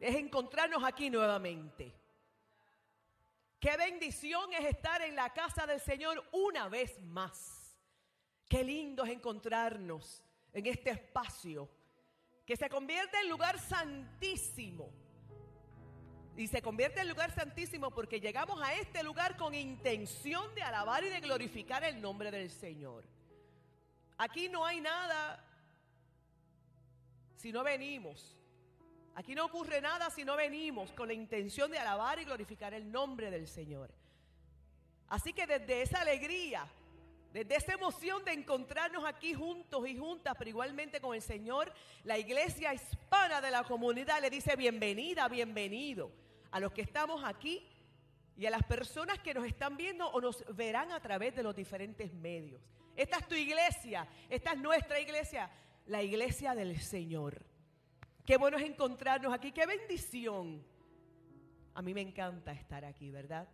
es encontrarnos aquí nuevamente. Qué bendición es estar en la casa del Señor una vez más. Qué lindo es encontrarnos en este espacio que se convierte en lugar santísimo. Y se convierte en lugar santísimo porque llegamos a este lugar con intención de alabar y de glorificar el nombre del Señor. Aquí no hay nada si no venimos. Aquí no ocurre nada si no venimos con la intención de alabar y glorificar el nombre del Señor. Así que desde esa alegría, desde esa emoción de encontrarnos aquí juntos y juntas, pero igualmente con el Señor, la iglesia hispana de la comunidad le dice bienvenida, bienvenido a los que estamos aquí y a las personas que nos están viendo o nos verán a través de los diferentes medios. Esta es tu iglesia, esta es nuestra iglesia, la iglesia del Señor. Qué bueno es encontrarnos aquí, qué bendición. A mí me encanta estar aquí, ¿verdad?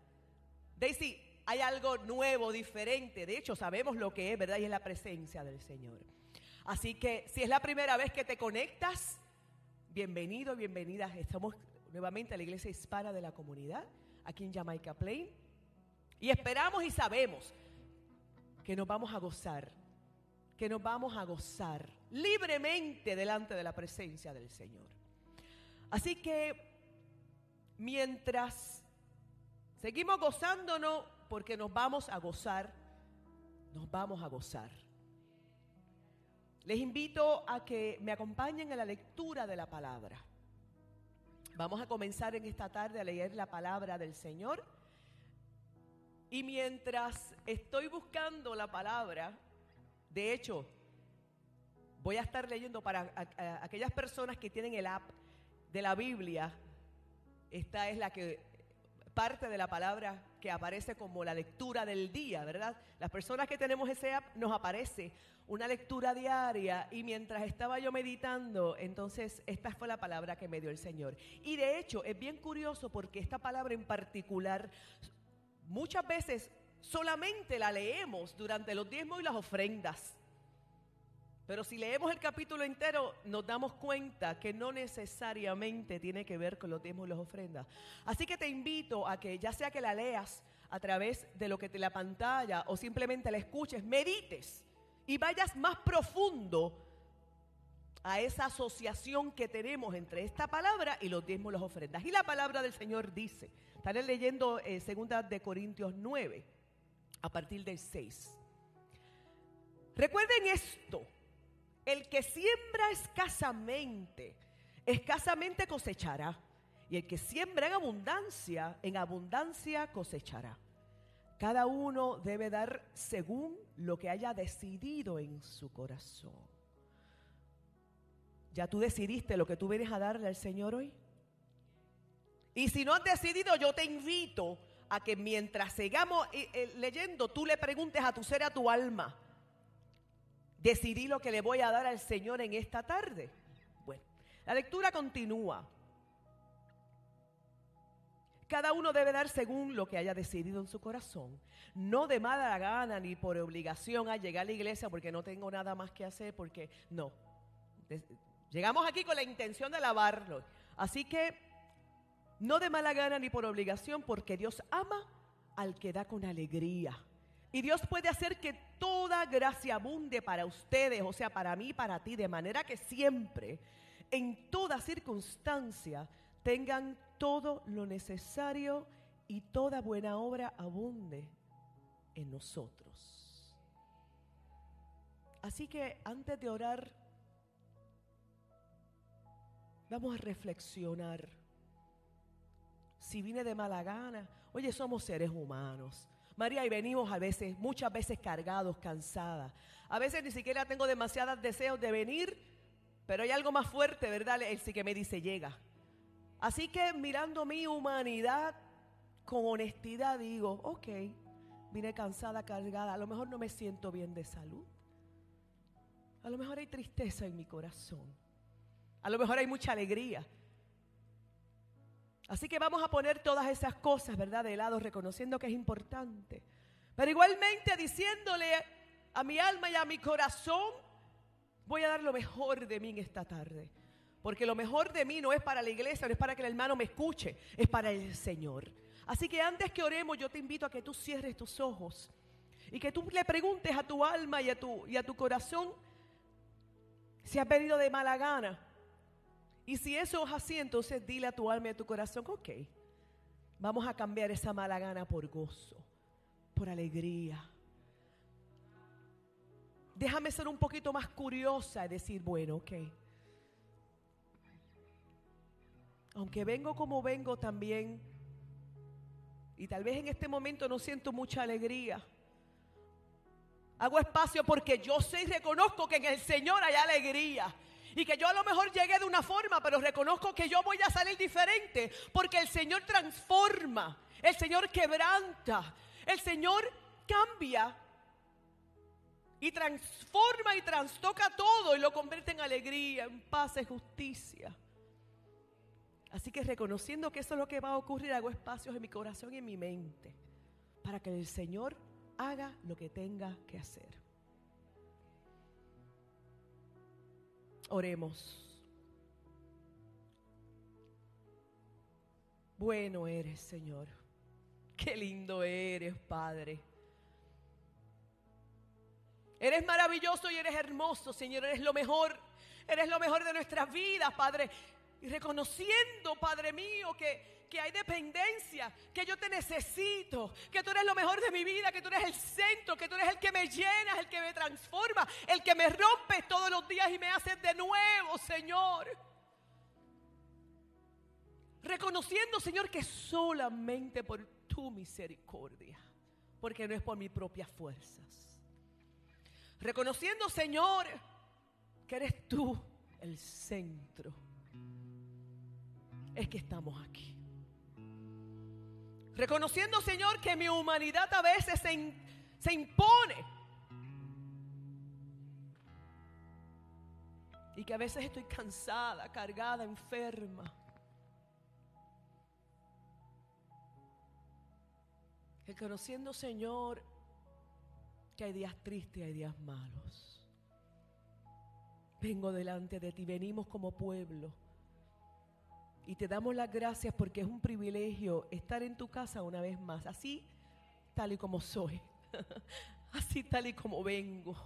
Daisy, hay algo nuevo, diferente. De hecho, sabemos lo que es, ¿verdad? Y es la presencia del Señor. Así que si es la primera vez que te conectas, bienvenido, bienvenida. Estamos nuevamente a la iglesia hispana de la comunidad, aquí en Jamaica Plain. Y esperamos y sabemos que nos vamos a gozar, que nos vamos a gozar libremente delante de la presencia del Señor. Así que mientras seguimos gozándonos, porque nos vamos a gozar, nos vamos a gozar. Les invito a que me acompañen en la lectura de la palabra. Vamos a comenzar en esta tarde a leer la palabra del Señor. Y mientras estoy buscando la palabra, de hecho, voy a estar leyendo para aquellas personas que tienen el app de la Biblia. Esta es la que parte de la palabra que aparece como la lectura del día, ¿verdad? Las personas que tenemos ese app nos aparece una lectura diaria y mientras estaba yo meditando, entonces esta fue la palabra que me dio el Señor. Y de hecho es bien curioso porque esta palabra en particular muchas veces solamente la leemos durante los diezmos y las ofrendas. Pero si leemos el capítulo entero, nos damos cuenta que no necesariamente tiene que ver con los diezmos y las ofrendas. Así que te invito a que, ya sea que la leas a través de lo que te la pantalla o simplemente la escuches, medites y vayas más profundo a esa asociación que tenemos entre esta palabra y los diezmos y las ofrendas. Y la palabra del Señor dice, estaré leyendo eh, de Corintios 9, a partir del 6. Recuerden esto, el que siembra escasamente, escasamente cosechará. Y el que siembra en abundancia, en abundancia cosechará. Cada uno debe dar según lo que haya decidido en su corazón. ¿Ya tú decidiste lo que tú vienes a darle al Señor hoy? Y si no has decidido, yo te invito a que mientras sigamos eh, eh, leyendo, tú le preguntes a tu ser, a tu alma, decidí lo que le voy a dar al Señor en esta tarde. Bueno, la lectura continúa. Cada uno debe dar según lo que haya decidido en su corazón. No de mala gana ni por obligación a llegar a la iglesia porque no tengo nada más que hacer, porque no. Llegamos aquí con la intención de alabarlo. Así que no de mala gana ni por obligación, porque Dios ama al que da con alegría. Y Dios puede hacer que toda gracia abunde para ustedes, o sea, para mí, para ti, de manera que siempre, en toda circunstancia, tengan todo lo necesario y toda buena obra abunde en nosotros. Así que antes de orar, vamos a reflexionar. Si vine de mala gana, oye, somos seres humanos. María, y venimos a veces, muchas veces cargados, cansadas. A veces ni siquiera tengo demasiados deseos de venir, pero hay algo más fuerte, ¿verdad? Él sí que me dice, llega. Así que mirando mi humanidad con honestidad digo, ok, vine cansada, cargada, a lo mejor no me siento bien de salud. A lo mejor hay tristeza en mi corazón. A lo mejor hay mucha alegría. Así que vamos a poner todas esas cosas, ¿verdad?, de lado, reconociendo que es importante. Pero igualmente diciéndole a mi alma y a mi corazón, voy a dar lo mejor de mí en esta tarde. Porque lo mejor de mí no es para la iglesia, no es para que el hermano me escuche, es para el Señor. Así que antes que oremos, yo te invito a que tú cierres tus ojos y que tú le preguntes a tu alma y a tu, y a tu corazón si has venido de mala gana. Y si eso es así, entonces dile a tu alma y a tu corazón, ok, vamos a cambiar esa mala gana por gozo, por alegría. Déjame ser un poquito más curiosa y decir, bueno, ok. Aunque vengo como vengo también, y tal vez en este momento no siento mucha alegría, hago espacio porque yo sé y reconozco que en el Señor hay alegría. Y que yo a lo mejor llegué de una forma, pero reconozco que yo voy a salir diferente. Porque el Señor transforma, el Señor quebranta, el Señor cambia y transforma y trastoca todo y lo convierte en alegría, en paz, y justicia. Así que reconociendo que eso es lo que va a ocurrir, hago espacios en mi corazón y en mi mente para que el Señor haga lo que tenga que hacer. Oremos. Bueno eres, Señor. Qué lindo eres, Padre. Eres maravilloso y eres hermoso, Señor. Eres lo mejor. Eres lo mejor de nuestras vidas, Padre. Y reconociendo, Padre mío, que, que hay dependencia, que yo te necesito, que tú eres lo mejor de mi vida, que tú eres el centro, que tú eres el que me llena, el que me transforma, el que me rompe todos los días y me hace de nuevo, Señor. Reconociendo, Señor, que solamente por tu misericordia, porque no es por mis propias fuerzas. Reconociendo, Señor, que eres tú el centro es que estamos aquí. Reconociendo, Señor, que mi humanidad a veces se, se impone. Y que a veces estoy cansada, cargada, enferma. Reconociendo, Señor, que hay días tristes hay días malos. Vengo delante de ti, venimos como pueblo y te damos las gracias porque es un privilegio estar en tu casa una vez más, así tal y como soy, así tal y como vengo.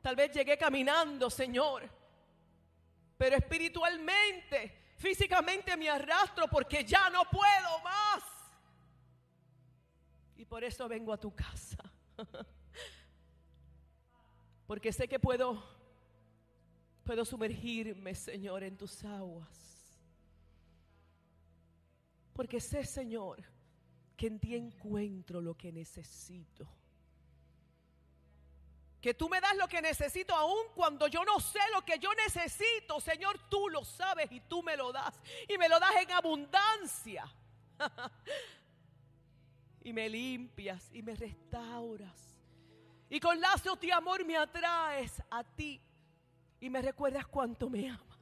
Tal vez llegué caminando, Señor, pero espiritualmente, físicamente me arrastro porque ya no puedo más. Y por eso vengo a tu casa. porque sé que puedo puedo sumergirme, Señor, en tus aguas. Porque sé, Señor, que en ti encuentro lo que necesito. Que tú me das lo que necesito aún cuando yo no sé lo que yo necesito. Señor, tú lo sabes y tú me lo das. Y me lo das en abundancia. y me limpias y me restauras. Y con lazos de amor me atraes a ti. Y me recuerdas cuánto me amas.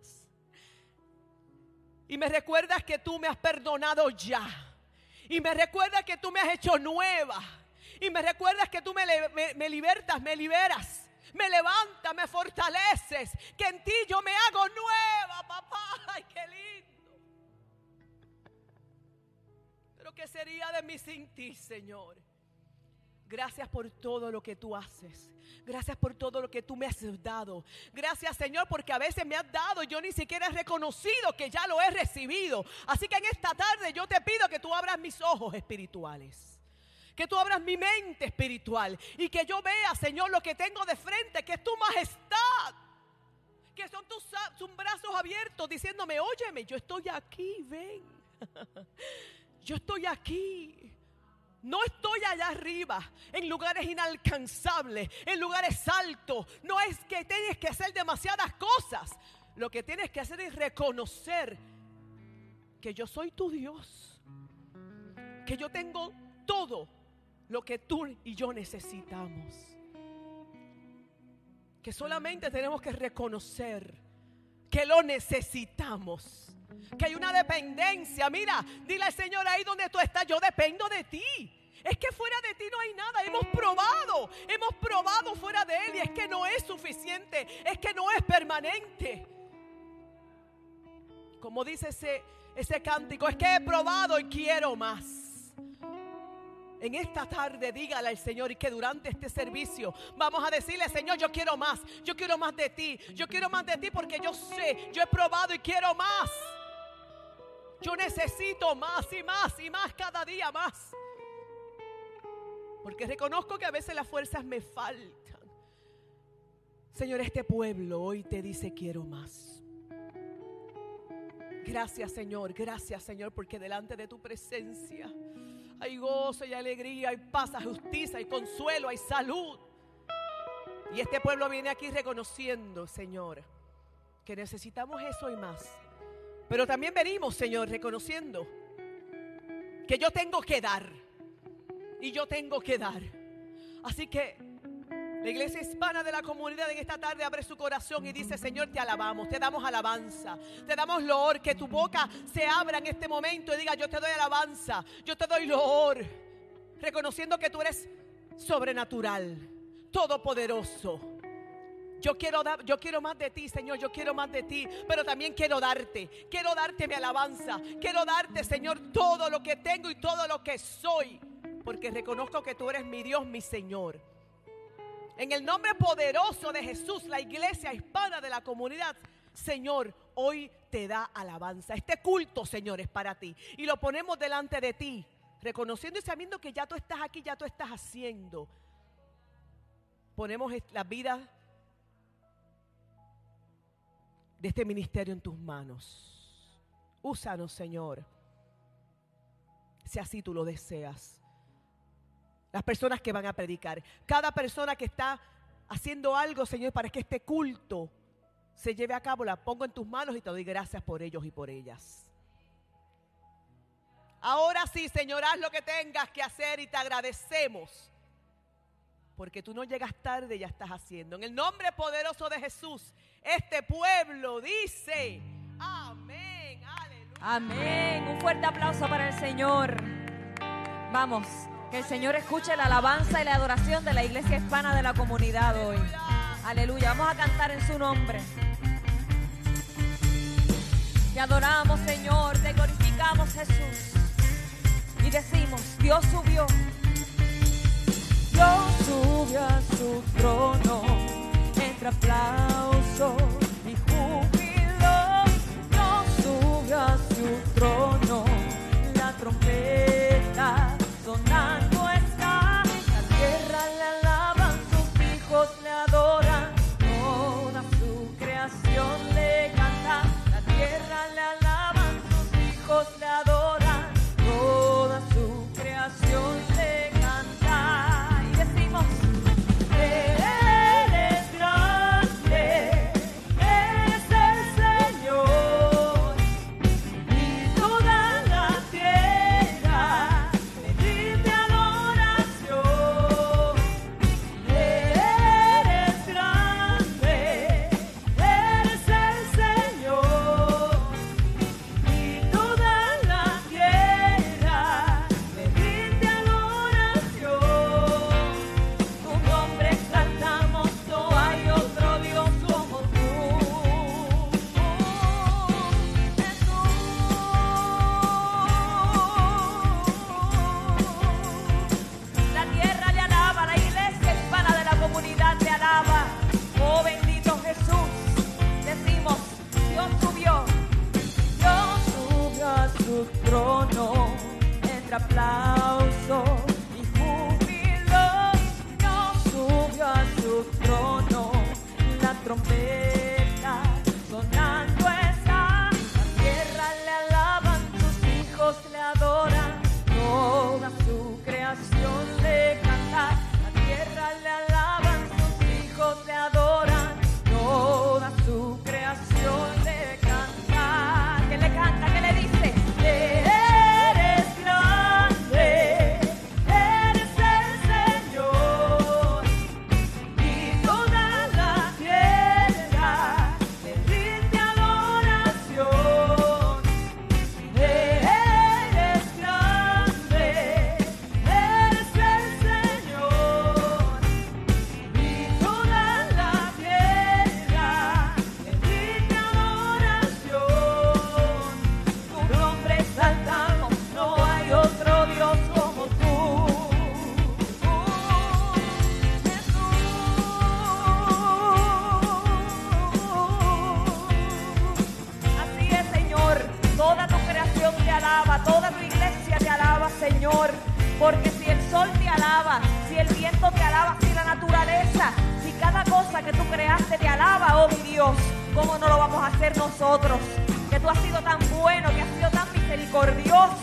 Y me recuerdas que tú me has perdonado ya. Y me recuerdas que tú me has hecho nueva. Y me recuerdas que tú me, libertas, me liberas. Me levantas, me fortaleces. Que en ti yo me hago nueva, papá. Ay, qué lindo. Pero ¿qué sería de mí sin ti, Señor? Gracias por todo lo que tú haces. Gracias por todo lo que tú me has dado. Gracias Señor porque a veces me has dado y yo ni siquiera he reconocido que ya lo he recibido. Así que en esta tarde yo te pido que tú abras mis ojos espirituales. Que tú abras mi mente espiritual y que yo vea, Señor, lo que tengo de frente, que es tu majestad. Que son tus, tus brazos abiertos diciéndome, óyeme, yo estoy aquí, ven. Yo estoy aquí. No estoy allá arriba, en lugares inalcanzables, en lugares altos. No es que tienes que hacer demasiadas cosas. Lo que tienes que hacer es reconocer que yo soy tu Dios. Que yo tengo todo lo que tú y yo necesitamos. Que solamente tenemos que reconocer que lo necesitamos que hay una dependencia. Mira, dile al Señor ahí donde tú estás, yo dependo de ti. Es que fuera de ti no hay nada. Hemos probado, hemos probado fuera de Él y es que no es suficiente, es que no es permanente. Como dice ese, ese cántico, es que he probado y quiero más. En esta tarde dígale al Señor y que durante este servicio vamos a decirle, Señor, yo quiero más, yo quiero más de ti, yo quiero más de ti porque yo sé, yo he probado y quiero más. Yo necesito más y más y más cada día más. Porque reconozco que a veces las fuerzas me faltan. Señor, este pueblo hoy te dice quiero más. Gracias Señor, gracias Señor, porque delante de tu presencia hay gozo y alegría, hay paz, hay justicia, hay consuelo, hay salud. Y este pueblo viene aquí reconociendo, Señor, que necesitamos eso y más. Pero también venimos, Señor, reconociendo que yo tengo que dar. Y yo tengo que dar. Así que la iglesia hispana de la comunidad en esta tarde abre su corazón y dice, Señor, te alabamos, te damos alabanza, te damos loor, que tu boca se abra en este momento y diga, yo te doy alabanza, yo te doy loor, reconociendo que tú eres sobrenatural, todopoderoso. Yo quiero, dar, yo quiero más de ti, Señor, yo quiero más de ti, pero también quiero darte, quiero darte mi alabanza, quiero darte, Señor, todo lo que tengo y todo lo que soy, porque reconozco que tú eres mi Dios, mi Señor. En el nombre poderoso de Jesús, la iglesia hispana de la comunidad, Señor, hoy te da alabanza. Este culto, Señor, es para ti. Y lo ponemos delante de ti, reconociendo y sabiendo que ya tú estás aquí, ya tú estás haciendo. Ponemos la vida de este ministerio en tus manos. Úsanos, Señor, si así tú lo deseas las personas que van a predicar. Cada persona que está haciendo algo, Señor, para que este culto se lleve a cabo, la pongo en tus manos y te doy gracias por ellos y por ellas. Ahora sí, Señor, haz lo que tengas que hacer y te agradecemos. Porque tú no llegas tarde, ya estás haciendo. En el nombre poderoso de Jesús, este pueblo dice, amén, aleluya. Amén. Un fuerte aplauso para el Señor. Vamos. Que el Señor escuche la alabanza y la adoración de la iglesia hispana de la comunidad hoy. Aleluya. Vamos a cantar en su nombre. Te adoramos, Señor. Te glorificamos, Jesús. Y decimos, Dios subió. Dios subió a su trono entre aplausos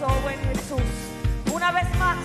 oh buen Jesús. Una vez más.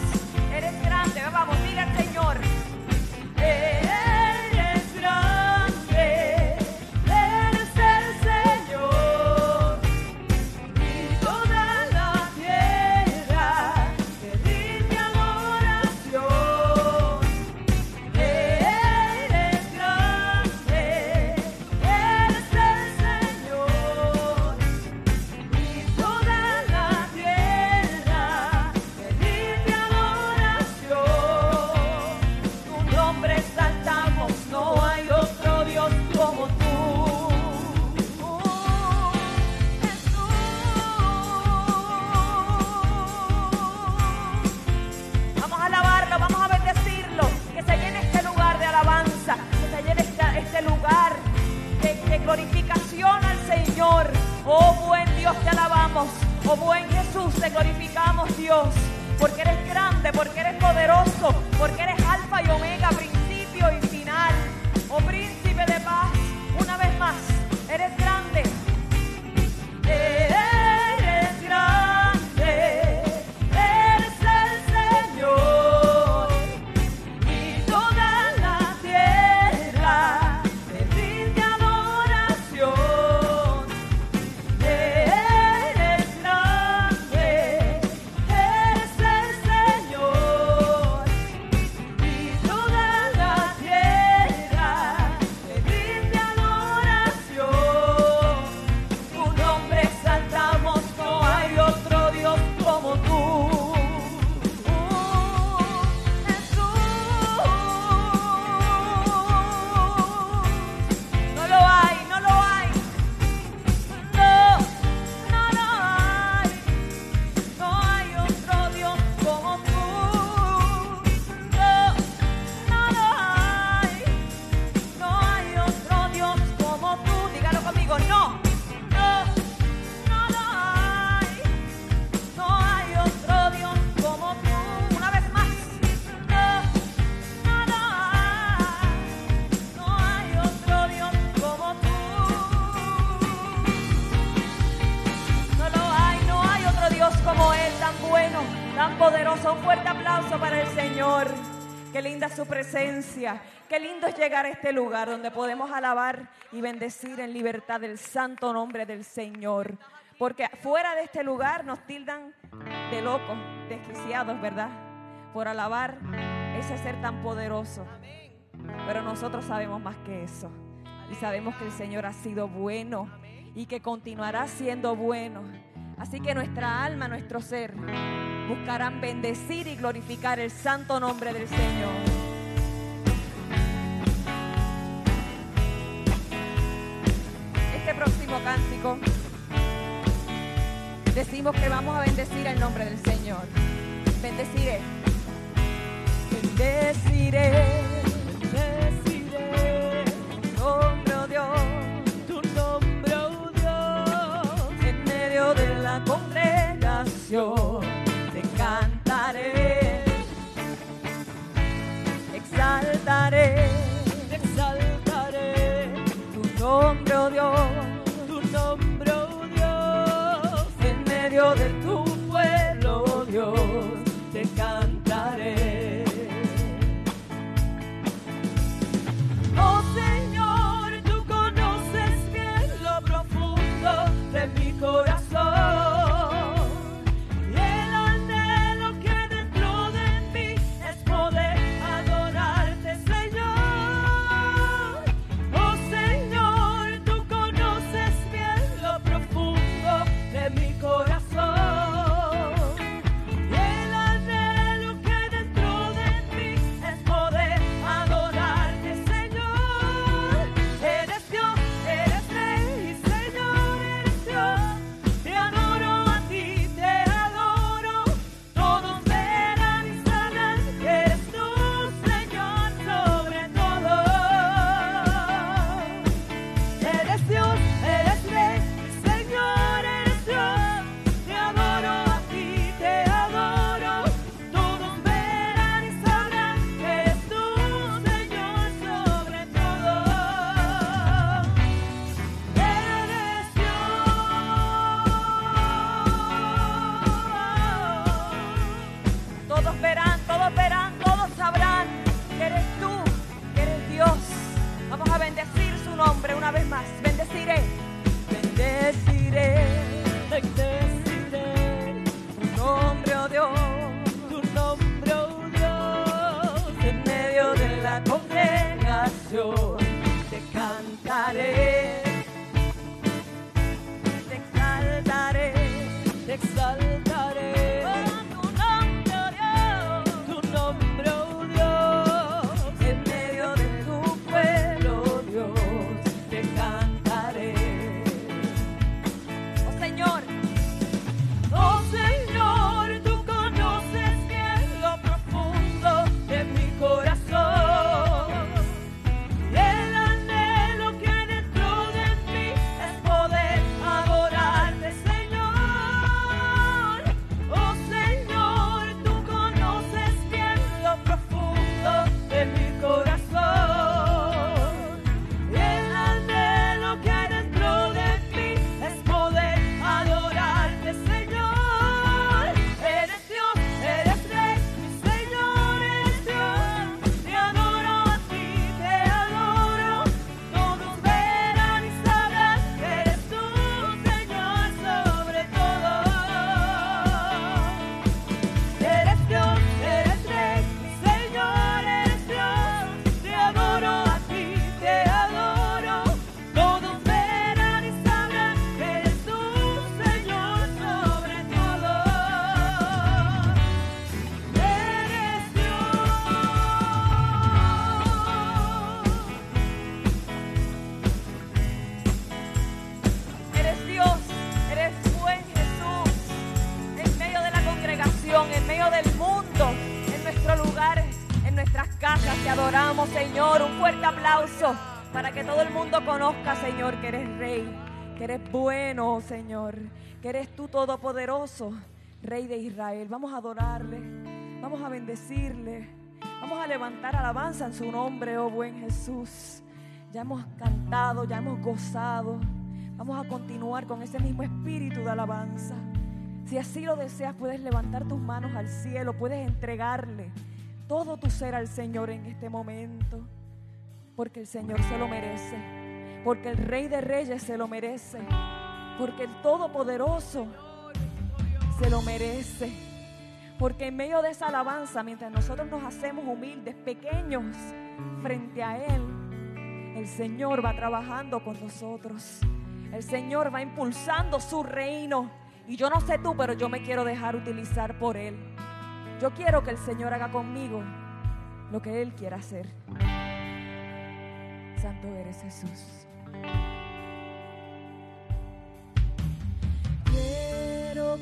presencia. Qué lindo es llegar a este lugar donde podemos alabar y bendecir en libertad el santo nombre del Señor. Porque fuera de este lugar nos tildan de locos, desquiciados, ¿verdad? Por alabar ese ser tan poderoso. Pero nosotros sabemos más que eso. Y sabemos que el Señor ha sido bueno y que continuará siendo bueno. Así que nuestra alma, nuestro ser, buscarán bendecir y glorificar el santo nombre del Señor. último cántico, decimos que vamos a bendecir el nombre del Señor. Bendeciré. Bendeciré. Bendeciré. Nombre oh Dios. Tu nombre, oh Dios. En medio de la congregación te cantaré. Exaltaré. Exaltaré. Tu nombre, oh Dios. Eres bueno, Señor, que eres tú todopoderoso, Rey de Israel. Vamos a adorarle, vamos a bendecirle, vamos a levantar alabanza en su nombre, oh buen Jesús. Ya hemos cantado, ya hemos gozado. Vamos a continuar con ese mismo espíritu de alabanza. Si así lo deseas, puedes levantar tus manos al cielo, puedes entregarle todo tu ser al Señor en este momento, porque el Señor se lo merece, porque el Rey de Reyes se lo merece, porque el Todopoderoso se lo merece, porque en medio de esa alabanza, mientras nosotros nos hacemos humildes, pequeños, frente a Él, el Señor va trabajando con nosotros. El Señor va impulsando su reino. Y yo no sé tú, pero yo me quiero dejar utilizar por Él. Yo quiero que el Señor haga conmigo lo que Él quiera hacer. Santo eres Jesús. Quiero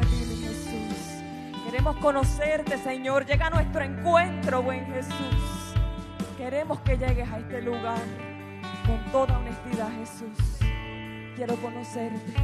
Jesús. Queremos conocerte, Señor. Llega a nuestro encuentro, buen Jesús. Queremos que llegues a este lugar con toda honestidad, Jesús. Quiero conocerte.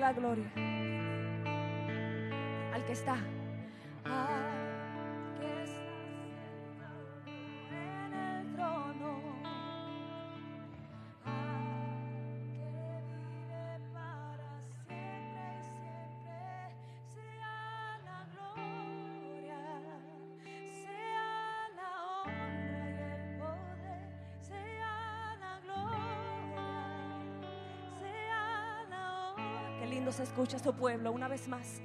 La gloria. Escucha su pueblo una vez más.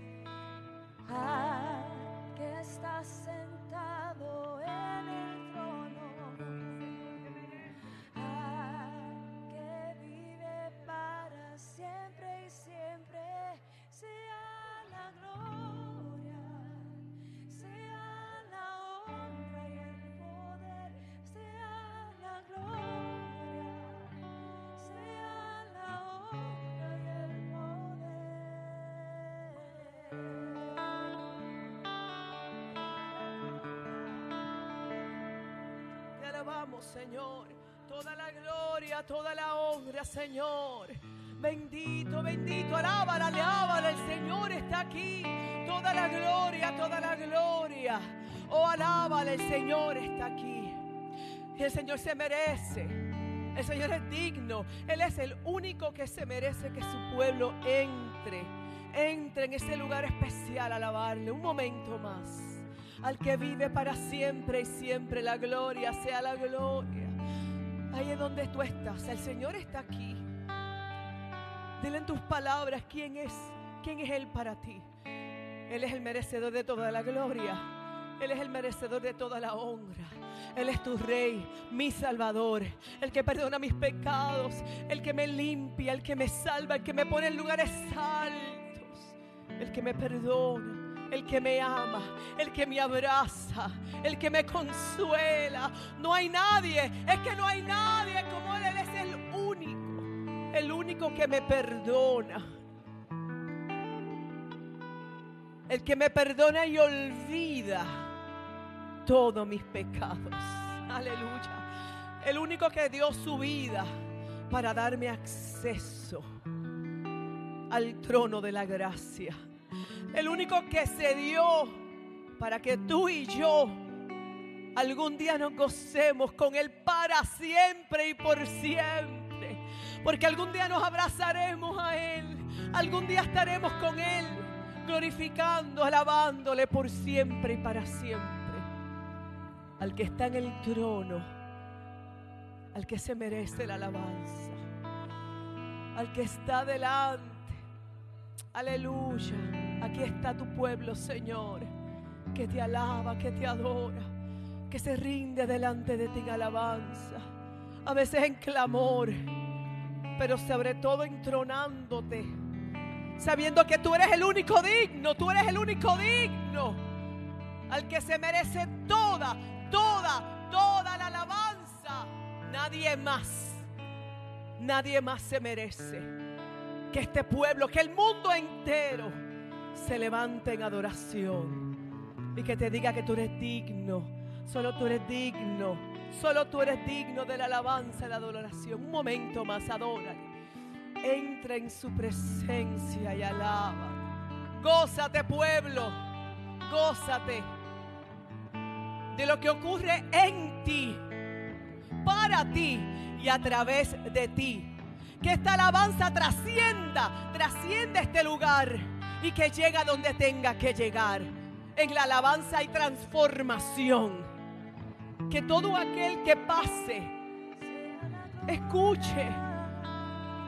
Alabamos, Señor. Toda la gloria, toda la honra, Señor. Bendito, bendito, alábala, alábala, el Señor está aquí. Toda la gloria, toda la gloria. Oh, alábala, el Señor está aquí. El Señor se merece. El Señor es digno. Él es el único que se merece que su pueblo entre. Entre en ese lugar especial a alabarle. Un momento más. Al que vive para siempre y siempre la gloria, sea la gloria. Ahí es donde tú estás. El Señor está aquí. Dile en tus palabras quién es, quién es Él para ti. Él es el merecedor de toda la gloria. Él es el merecedor de toda la honra. Él es tu rey, mi salvador, el que perdona mis pecados, el que me limpia, el que me salva, el que me pone en lugares altos, el que me perdona, el que me ama, el que me abraza, el que me consuela. No hay nadie, es que no hay nadie como Él, es el único, el único que me perdona. El que me perdona y olvida todos mis pecados. Aleluya. El único que dio su vida para darme acceso al trono de la gracia. El único que se dio para que tú y yo algún día nos gocemos con Él para siempre y por siempre. Porque algún día nos abrazaremos a Él. Algún día estaremos con Él glorificando, alabándole por siempre y para siempre. Al que está en el trono, al que se merece la alabanza, al que está delante. Aleluya. Aquí está tu pueblo, Señor, que te alaba, que te adora, que se rinde delante de ti en alabanza. A veces en clamor, pero sobre todo entronándote sabiendo que tú eres el único digno, tú eres el único digno, al que se merece toda, toda, toda la alabanza. Nadie más, nadie más se merece que este pueblo, que el mundo entero se levante en adoración y que te diga que tú eres digno, solo tú eres digno, solo tú eres digno de la alabanza y la adoración. Un momento más, adórale entra en su presencia y alaba. Gózate pueblo, gózate de lo que ocurre en ti, para ti y a través de ti. Que esta alabanza trascienda, trascienda este lugar y que llegue a donde tenga que llegar. En la alabanza hay transformación. Que todo aquel que pase, escuche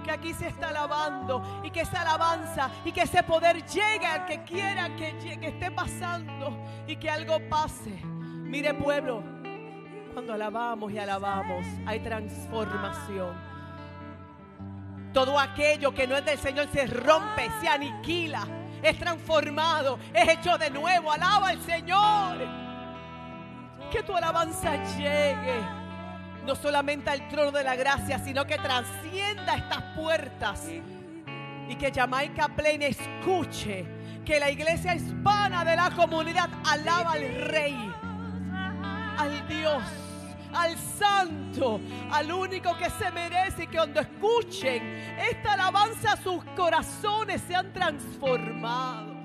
que aquí se está alabando y que esa alabanza y que ese poder llegue al que quiera que, que esté pasando y que algo pase. Mire pueblo, cuando alabamos y alabamos hay transformación. Todo aquello que no es del Señor se rompe, se aniquila, es transformado, es hecho de nuevo. Alaba al Señor. Que tu alabanza llegue no solamente al trono de la gracia, sino que trascienda estas puertas y que Jamaica Plain escuche que la iglesia hispana de la comunidad alaba al Rey, al Dios, al Santo, al único que se merece y que cuando escuchen esta alabanza sus corazones sean transformados.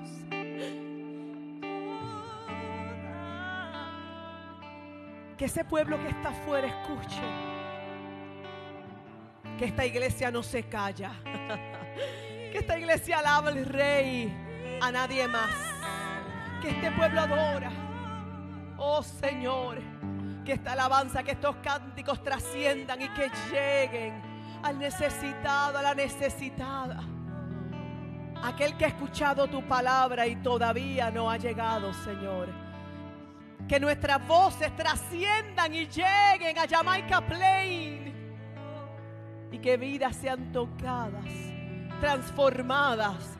Que ese pueblo que está afuera escuche. Que esta iglesia no se calla. Que esta iglesia alaba al rey, a nadie más. Que este pueblo adora. Oh Señor, que esta alabanza, que estos cánticos trasciendan y que lleguen al necesitado, a la necesitada. Aquel que ha escuchado tu palabra y todavía no ha llegado, Señor. Que nuestras voces trasciendan y lleguen a Jamaica Plain. Y que vidas sean tocadas, transformadas.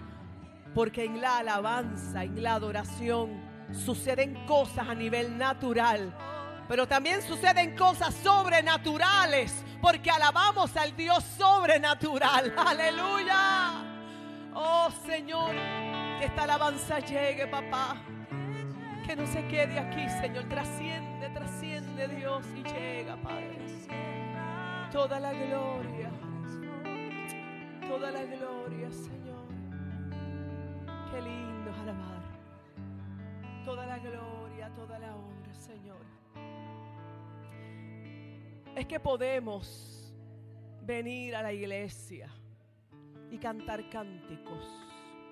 Porque en la alabanza, en la adoración, suceden cosas a nivel natural. Pero también suceden cosas sobrenaturales. Porque alabamos al Dios sobrenatural. Aleluya. Oh Señor, que esta alabanza llegue, papá. Que no se quede aquí, Señor. Trasciende, trasciende Dios y llega, Padre. Toda la gloria. Toda la gloria, Señor. Qué lindo es alabar. Toda la gloria, Es que podemos venir a la iglesia y cantar cánticos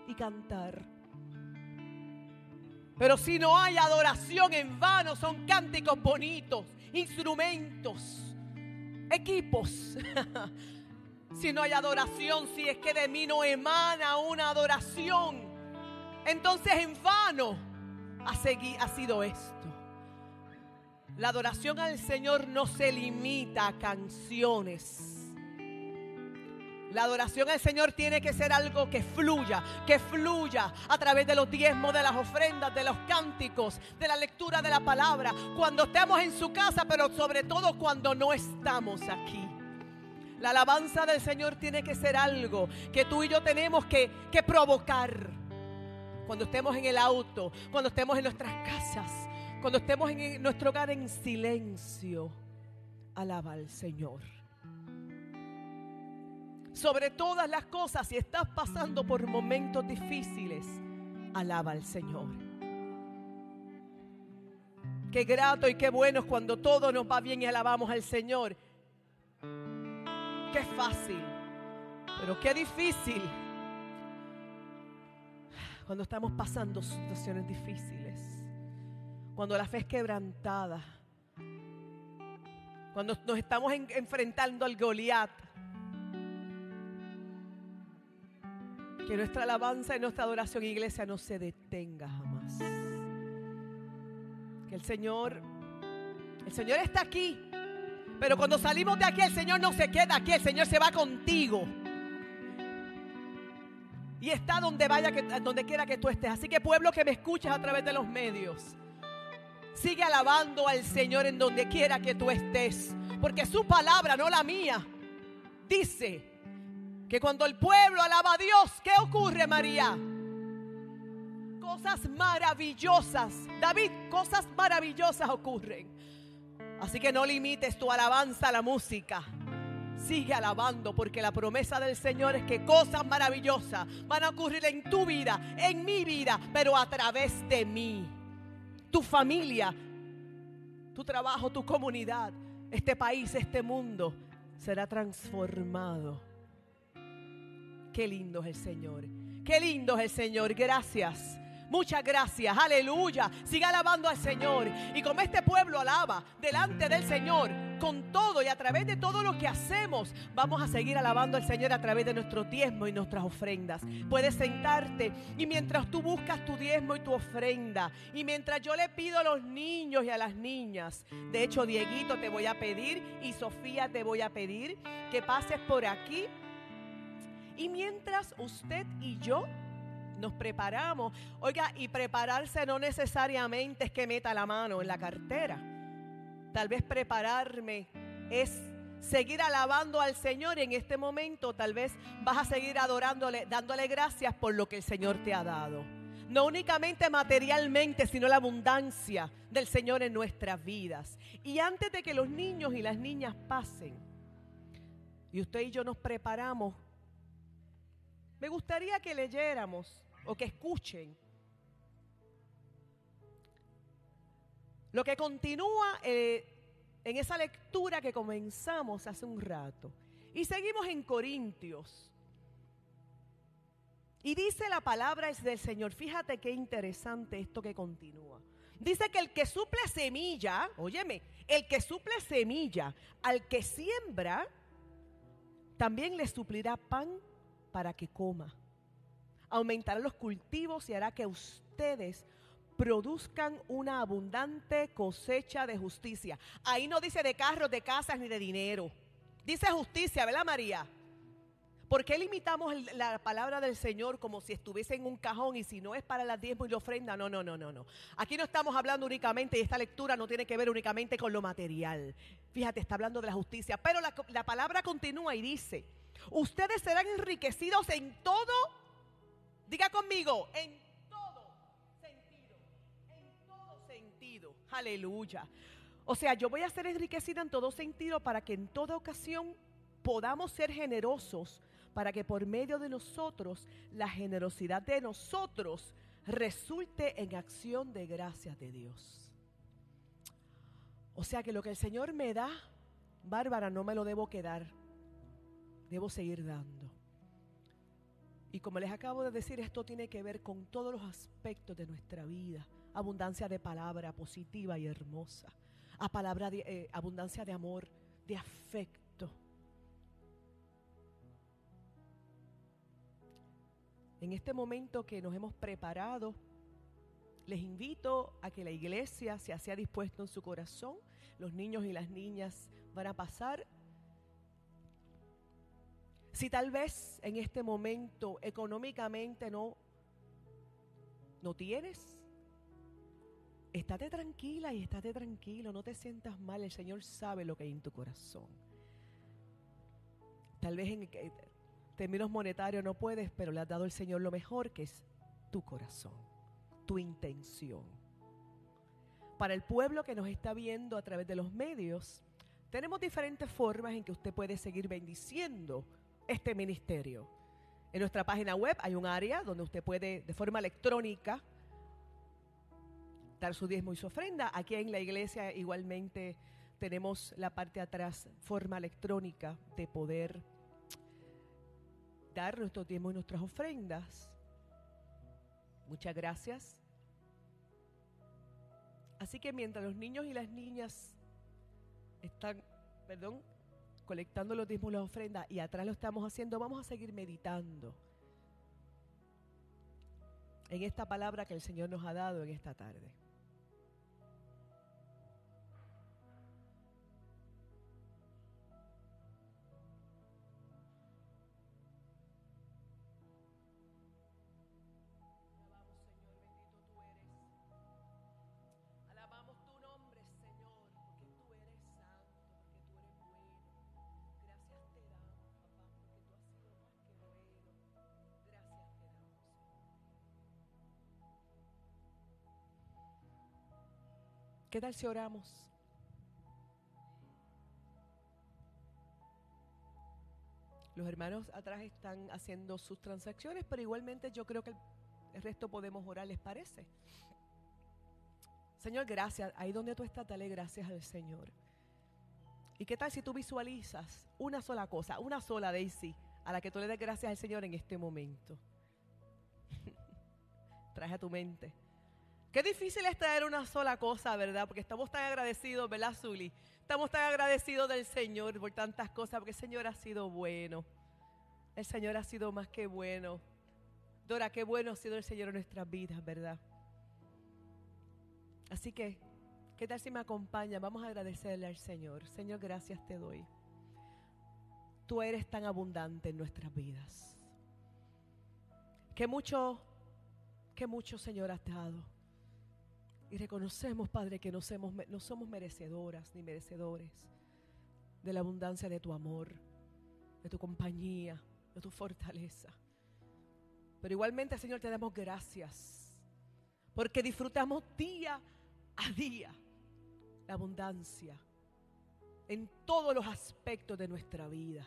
y cantar pero si no hay adoración en vano, son cánticos bonitos, instrumentos, equipos. si no hay adoración, si es que de mí no emana una adoración, entonces en vano ha, ha sido esto. La adoración al Señor no se limita a canciones la adoración al Señor tiene que ser algo que fluya, que fluya a través de los diezmos, de las ofrendas, de los cánticos, de la lectura de la palabra, cuando estemos en su casa, pero sobre todo cuando no estamos aquí. La alabanza del Señor tiene que ser algo que tú y yo tenemos que, que provocar. Cuando estemos en el auto, cuando estemos en nuestras casas, cuando estemos en nuestro hogar en silencio, alaba al Señor sobre todas las cosas, si estás pasando por momentos difíciles, alaba al Señor. Qué grato y qué bueno es cuando todo nos va bien y alabamos al Señor. Qué fácil, pero qué difícil cuando estamos pasando situaciones difíciles, cuando la fe es quebrantada, cuando nos estamos enfrentando al Goliat Que nuestra alabanza y nuestra adoración, iglesia, no se detenga jamás. Que el Señor, el Señor está aquí. Pero cuando salimos de aquí, el Señor no se queda aquí, el Señor se va contigo. Y está donde vaya, donde quiera que tú estés. Así que pueblo que me escuchas a través de los medios, sigue alabando al Señor en donde quiera que tú estés. Porque su palabra, no la mía, dice que cuando el pueblo alaba a Dios, ¿qué ocurre, María? Cosas maravillosas. David, cosas maravillosas ocurren. Así que no limites tu alabanza a la música. Sigue alabando porque la promesa del Señor es que cosas maravillosas van a ocurrir en tu vida, en mi vida, pero a través de mí. Tu familia, tu trabajo, tu comunidad este país, este mundo será transformado. Qué lindo es el Señor. Qué lindo es el Señor. Gracias. Muchas gracias, aleluya. Siga alabando al Señor. Y como este pueblo alaba delante del Señor, con todo y a través de todo lo que hacemos, vamos a seguir alabando al Señor a través de nuestro diezmo y nuestras ofrendas. Puedes sentarte y mientras tú buscas tu diezmo y tu ofrenda, y mientras yo le pido a los niños y a las niñas, de hecho, Dieguito te voy a pedir y Sofía te voy a pedir que pases por aquí. Y mientras usted y yo nos preparamos. Oiga, y prepararse no necesariamente es que meta la mano en la cartera. Tal vez prepararme es seguir alabando al Señor en este momento tal vez vas a seguir adorándole, dándole gracias por lo que el Señor te ha dado. No únicamente materialmente, sino la abundancia del Señor en nuestras vidas. Y antes de que los niños y las niñas pasen, y usted y yo nos preparamos, me gustaría que leyéramos o que escuchen. Lo que continúa eh, en esa lectura que comenzamos hace un rato. Y seguimos en Corintios. Y dice la palabra es del Señor. Fíjate qué interesante esto que continúa. Dice que el que suple semilla, óyeme, el que suple semilla al que siembra, también le suplirá pan para que coma aumentará los cultivos y hará que ustedes produzcan una abundante cosecha de justicia. Ahí no dice de carros, de casas ni de dinero. Dice justicia, ¿verdad María? ¿Por qué limitamos la palabra del Señor como si estuviese en un cajón y si no es para las diezmos y la ofrenda? No, no, no, no, no. Aquí no estamos hablando únicamente, y esta lectura no tiene que ver únicamente con lo material. Fíjate, está hablando de la justicia. Pero la, la palabra continúa y dice, ustedes serán enriquecidos en todo Diga conmigo, en todo sentido, en todo sentido. Aleluya. O sea, yo voy a ser enriquecida en todo sentido para que en toda ocasión podamos ser generosos, para que por medio de nosotros la generosidad de nosotros resulte en acción de gracias de Dios. O sea que lo que el Señor me da, Bárbara, no me lo debo quedar, debo seguir dando. Y como les acabo de decir, esto tiene que ver con todos los aspectos de nuestra vida. Abundancia de palabra positiva y hermosa. A palabra de, eh, abundancia de amor, de afecto. En este momento que nos hemos preparado, les invito a que la iglesia se haya dispuesto en su corazón. Los niños y las niñas van a pasar si tal vez en este momento económicamente no, no tienes, estate tranquila y estate tranquilo, no te sientas mal, el Señor sabe lo que hay en tu corazón. Tal vez en términos monetarios no puedes, pero le has dado al Señor lo mejor que es tu corazón, tu intención. Para el pueblo que nos está viendo a través de los medios, tenemos diferentes formas en que usted puede seguir bendiciendo este ministerio. En nuestra página web hay un área donde usted puede de forma electrónica dar su diezmo y su ofrenda. Aquí en la iglesia igualmente tenemos la parte atrás, forma electrónica de poder dar nuestro diezmo y nuestras ofrendas. Muchas gracias. Así que mientras los niños y las niñas están, perdón, colectando los diezmos las ofrendas y atrás lo estamos haciendo, vamos a seguir meditando en esta palabra que el Señor nos ha dado en esta tarde. ¿Qué tal si oramos? Los hermanos atrás están haciendo sus transacciones, pero igualmente yo creo que el resto podemos orar, ¿les parece? Señor, gracias. Ahí donde tú estás, dale gracias al Señor. ¿Y qué tal si tú visualizas una sola cosa, una sola Daisy, a la que tú le des gracias al Señor en este momento? Traje a tu mente. Qué difícil es traer una sola cosa, ¿verdad? Porque estamos tan agradecidos, ¿verdad, Zuli? Estamos tan agradecidos del Señor por tantas cosas, porque el Señor ha sido bueno. El Señor ha sido más que bueno. Dora, qué bueno ha sido el Señor en nuestras vidas, ¿verdad? Así que, ¿qué tal si me acompaña? Vamos a agradecerle al Señor. Señor, gracias te doy. Tú eres tan abundante en nuestras vidas. Que mucho, que mucho, Señor, has dado. Y reconocemos, Padre, que no somos, merecedoras ni merecedores de la abundancia de tu amor, de tu compañía, de tu fortaleza. Pero igualmente, Señor, te damos gracias porque disfrutamos día a día la abundancia en todos los aspectos de nuestra vida.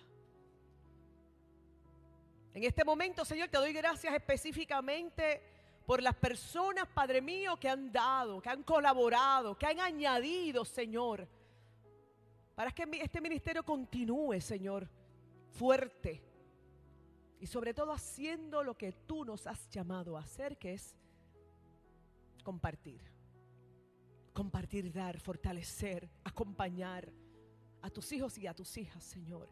En este momento, Señor, te doy gracias específicamente por las personas, Padre mío, que han dado, que han colaborado, que han añadido, Señor, para que este ministerio continúe, Señor, fuerte. Y sobre todo haciendo lo que tú nos has llamado a hacer, que es compartir. Compartir, dar, fortalecer, acompañar a tus hijos y a tus hijas, Señor.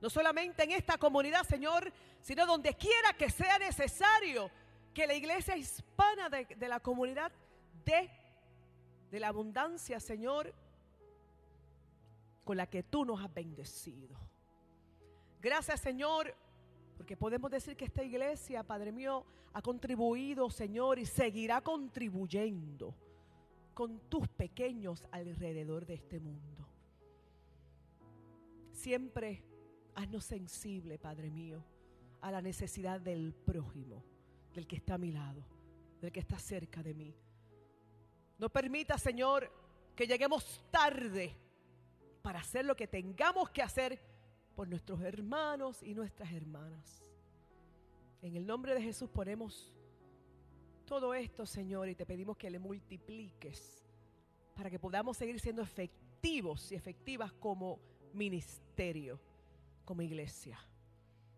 No solamente en esta comunidad, Señor, sino donde quiera que sea necesario que la iglesia hispana de, la comunidad de, de la abundancia, Señor, con la que tú nos has bendecido. Gracias, Señor, porque podemos decir que esta iglesia, Padre mío, ha contribuido, Señor, y seguirá contribuyendo con tus pequeños alrededor de este mundo. Siempre haznos sensible, Padre mío, a la necesidad del prójimo del que está a mi lado, del que está cerca de mí. No permita, Señor, que lleguemos tarde para hacer lo que tengamos que hacer por nuestros hermanos y nuestras hermanas. En el nombre de Jesús ponemos todo esto, Señor, y te pedimos que le multipliques para que podamos seguir siendo efectivos y efectivas como ministerio, como iglesia.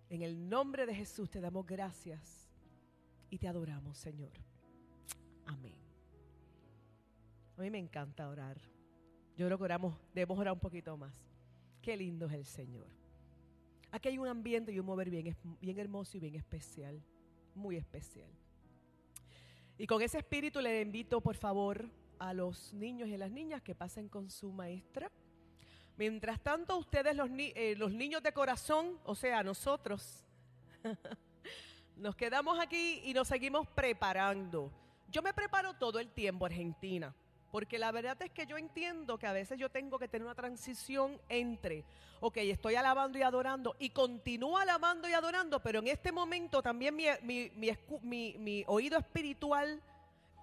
En el nombre de Jesús te damos gracias y te adoramos, Señor. Amén. A mí me encanta orar. Yo creo que oramos, debemos orar un poquito más. Qué lindo es el Señor. Aquí hay un ambiente y un mover bien, bien hermoso y bien especial. Muy especial. Y con ese espíritu le invito, por favor, a los niños y a las niñas que pasen con su maestra. Mientras tanto, ustedes, los, eh, los niños de corazón, o sea, nosotros, Nos quedamos aquí y nos seguimos preparando. Yo me preparo todo el tiempo, Argentina, porque la verdad es que yo entiendo que a veces yo tengo que tener una transición entre, ok, estoy alabando y adorando y continúo alabando y adorando, pero en este momento también mi, mi, mi oído espiritual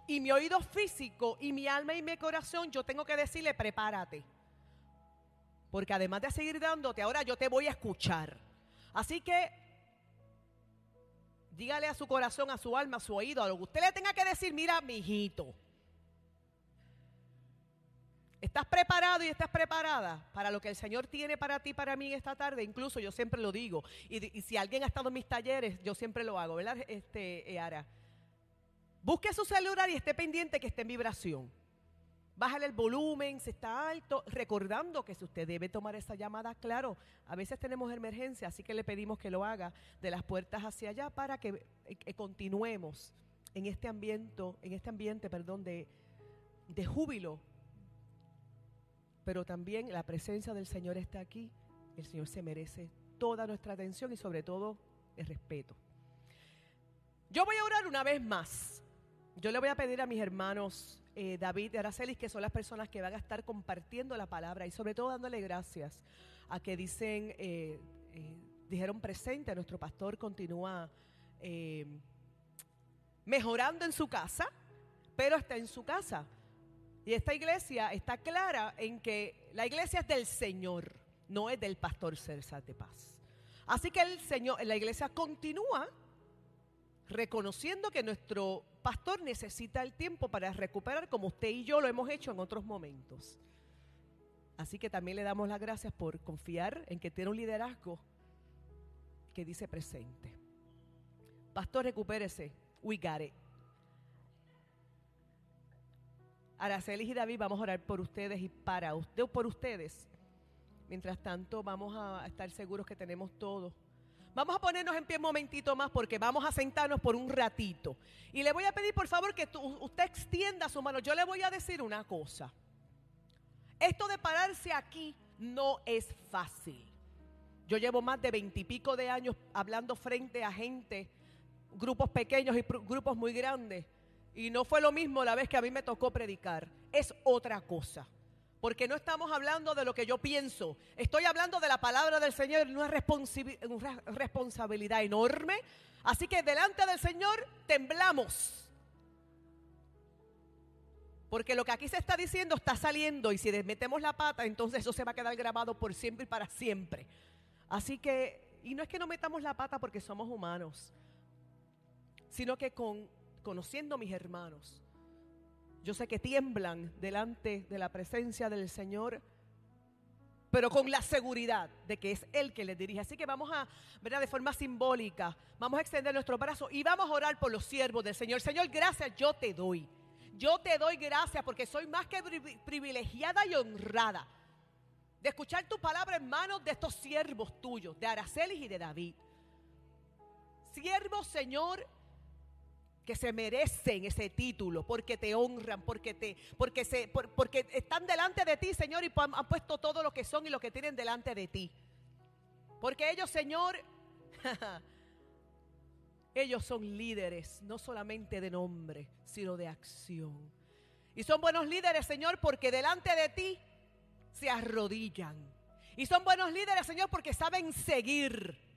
y mi oído físico y mi alma y mi corazón, yo tengo que decirle, prepárate. Porque además de seguir dándote, ahora yo te voy a escuchar. Así que dígale a su corazón, a su alma, a su oído, a lo que usted le tenga que decir, mira, mi hijito. ¿Estás preparado y estás preparada para lo que el Señor tiene para ti, para mí esta tarde? Incluso yo siempre lo digo. Y, si alguien ha estado en mis talleres, yo siempre lo hago, ¿verdad, este, Ara? Busque su celular y esté pendiente que esté en vibración bájale el volumen, si está alto, recordando que si usted debe tomar esa llamada, claro, a veces tenemos emergencia, así que le pedimos que lo haga de las puertas hacia allá para que, eh, continuemos en este ambiente, en este ambiente, perdón, de, de júbilo. Pero también la presencia del Señor está aquí. El Señor se merece toda nuestra atención y sobre todo el respeto. Yo voy a orar una vez más. Yo le voy a pedir a mis hermanos eh, David y Aracelis, que son las personas que van a estar compartiendo la palabra y sobre todo dándole gracias a que dicen, eh, eh, dijeron presente, nuestro pastor continúa mejorando en su casa, pero está en su casa. Y esta iglesia está clara en que la iglesia es del Señor, no es del pastor César de Paz. Así que el Señor, la iglesia continúa reconociendo que nuestro pastor necesita el tiempo para recuperar como usted y yo lo hemos hecho en otros momentos. Así que también le damos las gracias por confiar en que tiene un liderazgo que dice presente. Pastor, recupérese. We got. Araceli y David, vamos a orar por ustedes y para usted, por ustedes. Mientras tanto, vamos a estar seguros que tenemos todo. Vamos a ponernos en pie un momentito más porque vamos a sentarnos por un ratito. Y le voy a pedir, por favor, que usted extienda su mano. Yo le voy a decir una cosa. Esto de pararse aquí no es fácil. Yo llevo más de veintipico de años hablando frente a gente, grupos pequeños y grupos muy grandes. Y no fue lo mismo la vez que a mí me tocó predicar. Es otra cosa. Porque no estamos hablando de lo que yo pienso. Estoy hablando de la palabra del Señor, una, una responsabilidad enorme. Así que delante del Señor temblamos. Porque lo que aquí se está diciendo está saliendo y si metemos la pata, entonces eso se va a quedar grabado por siempre y para siempre. Así que, y no es que no metamos la pata porque somos humanos, sino que con, conociendo a mis hermanos, yo sé que tiemblan delante de la presencia del Señor, pero con la seguridad de que es Él que les dirige. Así que vamos a, ¿verdad? De forma simbólica, vamos a extender nuestro brazo y vamos a orar por los siervos del Señor. Señor, gracias yo te doy. Yo te doy gracias porque soy más que privilegiada y honrada de escuchar tu palabra en manos de estos siervos tuyos, de Aracelis y de David. Siervos, Señor, que se merecen ese título porque te honran, porque te porque se porque están delante de ti, Señor, y han puesto todo lo que son y lo que tienen delante de ti. Porque ellos, Señor, Ellos son líderes, no solamente de nombre, sino de acción. Y son buenos líderes, Señor, porque delante de ti se arrodillan. Y son buenos líderes, Señor, porque saben seguir.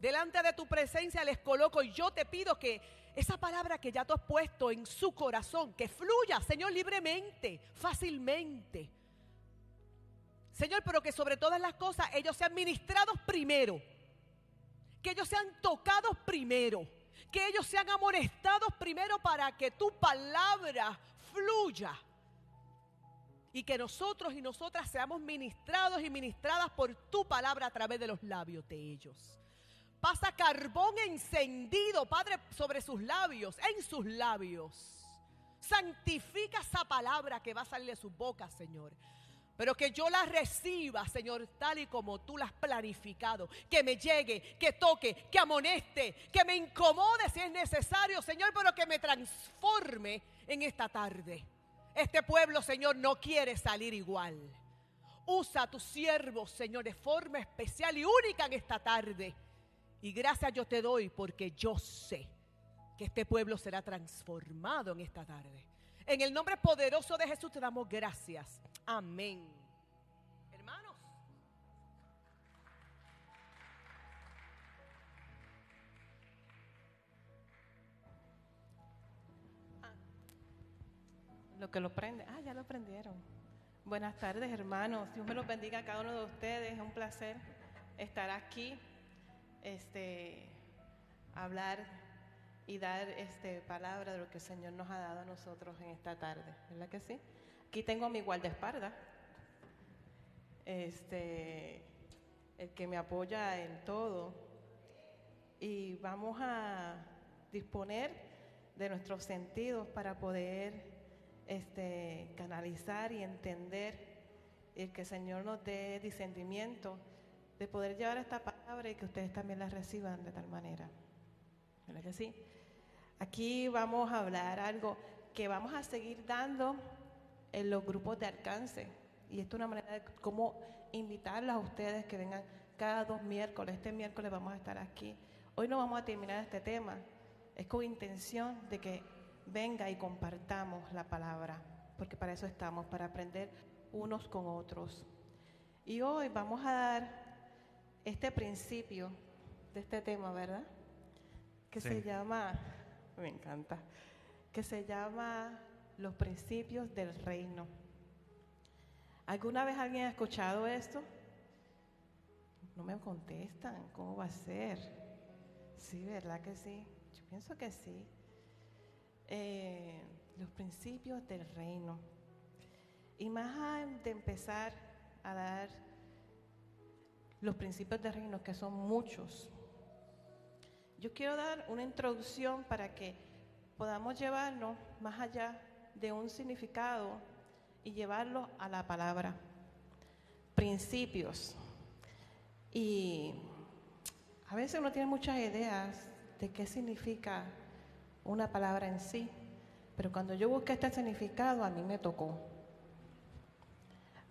Delante de tu presencia les coloco y yo te pido que esa palabra que ya tú has puesto en su corazón, que fluya, Señor, libremente, fácilmente. Señor, pero que sobre todas las cosas ellos sean ministrados primero que ellos sean tocados primero, que ellos sean amonestados primero para que tu palabra fluya. Y que nosotros y nosotras seamos ministrados y ministradas por tu palabra a través de los labios de ellos. Pasa carbón encendido, Padre, sobre sus labios, en sus labios. Santifica esa palabra que va a salir de su boca, Señor pero que yo la reciba, Señor, tal y como tú la has planificado. Que me llegue, que toque, que amoneste, que me incomode si es necesario, Señor, pero que me transforme en esta tarde. Este pueblo, Señor, no quiere salir igual. Usa a tus siervos, Señor, de forma especial y única en esta tarde. Y gracias yo te doy porque yo sé que este pueblo será transformado en esta tarde. En el nombre poderoso de Jesús te damos gracias. Amén. Hermanos. Ah. Lo que lo prende. Ah, ya lo prendieron. Buenas tardes, hermanos. Dios me los bendiga a cada uno de ustedes. Es un placer estar aquí, este, hablar y dar este, palabra de lo que el Señor nos ha dado a nosotros en esta tarde. ¿Verdad que sí? Aquí tengo a mi guardaespaldas, este, el que me apoya en todo. Y vamos a disponer de nuestros sentidos para poder este, canalizar y entender y que el Señor nos dé discernimiento de poder llevar esta palabra y que ustedes también la reciban de tal manera. ¿Verdad que sí? Aquí vamos a hablar algo que vamos a seguir dando en los grupos de alcance. Y esto es una manera de cómo invitarlas a ustedes que vengan cada dos miércoles. Este miércoles vamos a estar aquí. Hoy no vamos a terminar este tema. Es con intención de que venga y compartamos la palabra, porque para eso estamos, para aprender unos con otros. Y hoy vamos a dar este principio de este tema, ¿verdad? Que se llama me encanta, que se llama Los principios del reino. ¿Alguna vez alguien ha escuchado esto? No me contestan, ¿cómo va a ser? Sí, ¿verdad que sí? Yo pienso que sí. Eh, los principios del reino. Y más de empezar a dar los principios de reino, que son muchos, yo quiero dar una introducción para que podamos llevarnos más allá de un significado y llevarlo a la palabra. Principios. Y a veces uno tiene muchas ideas de qué significa una palabra en sí, pero cuando yo busqué este significado a mí me tocó,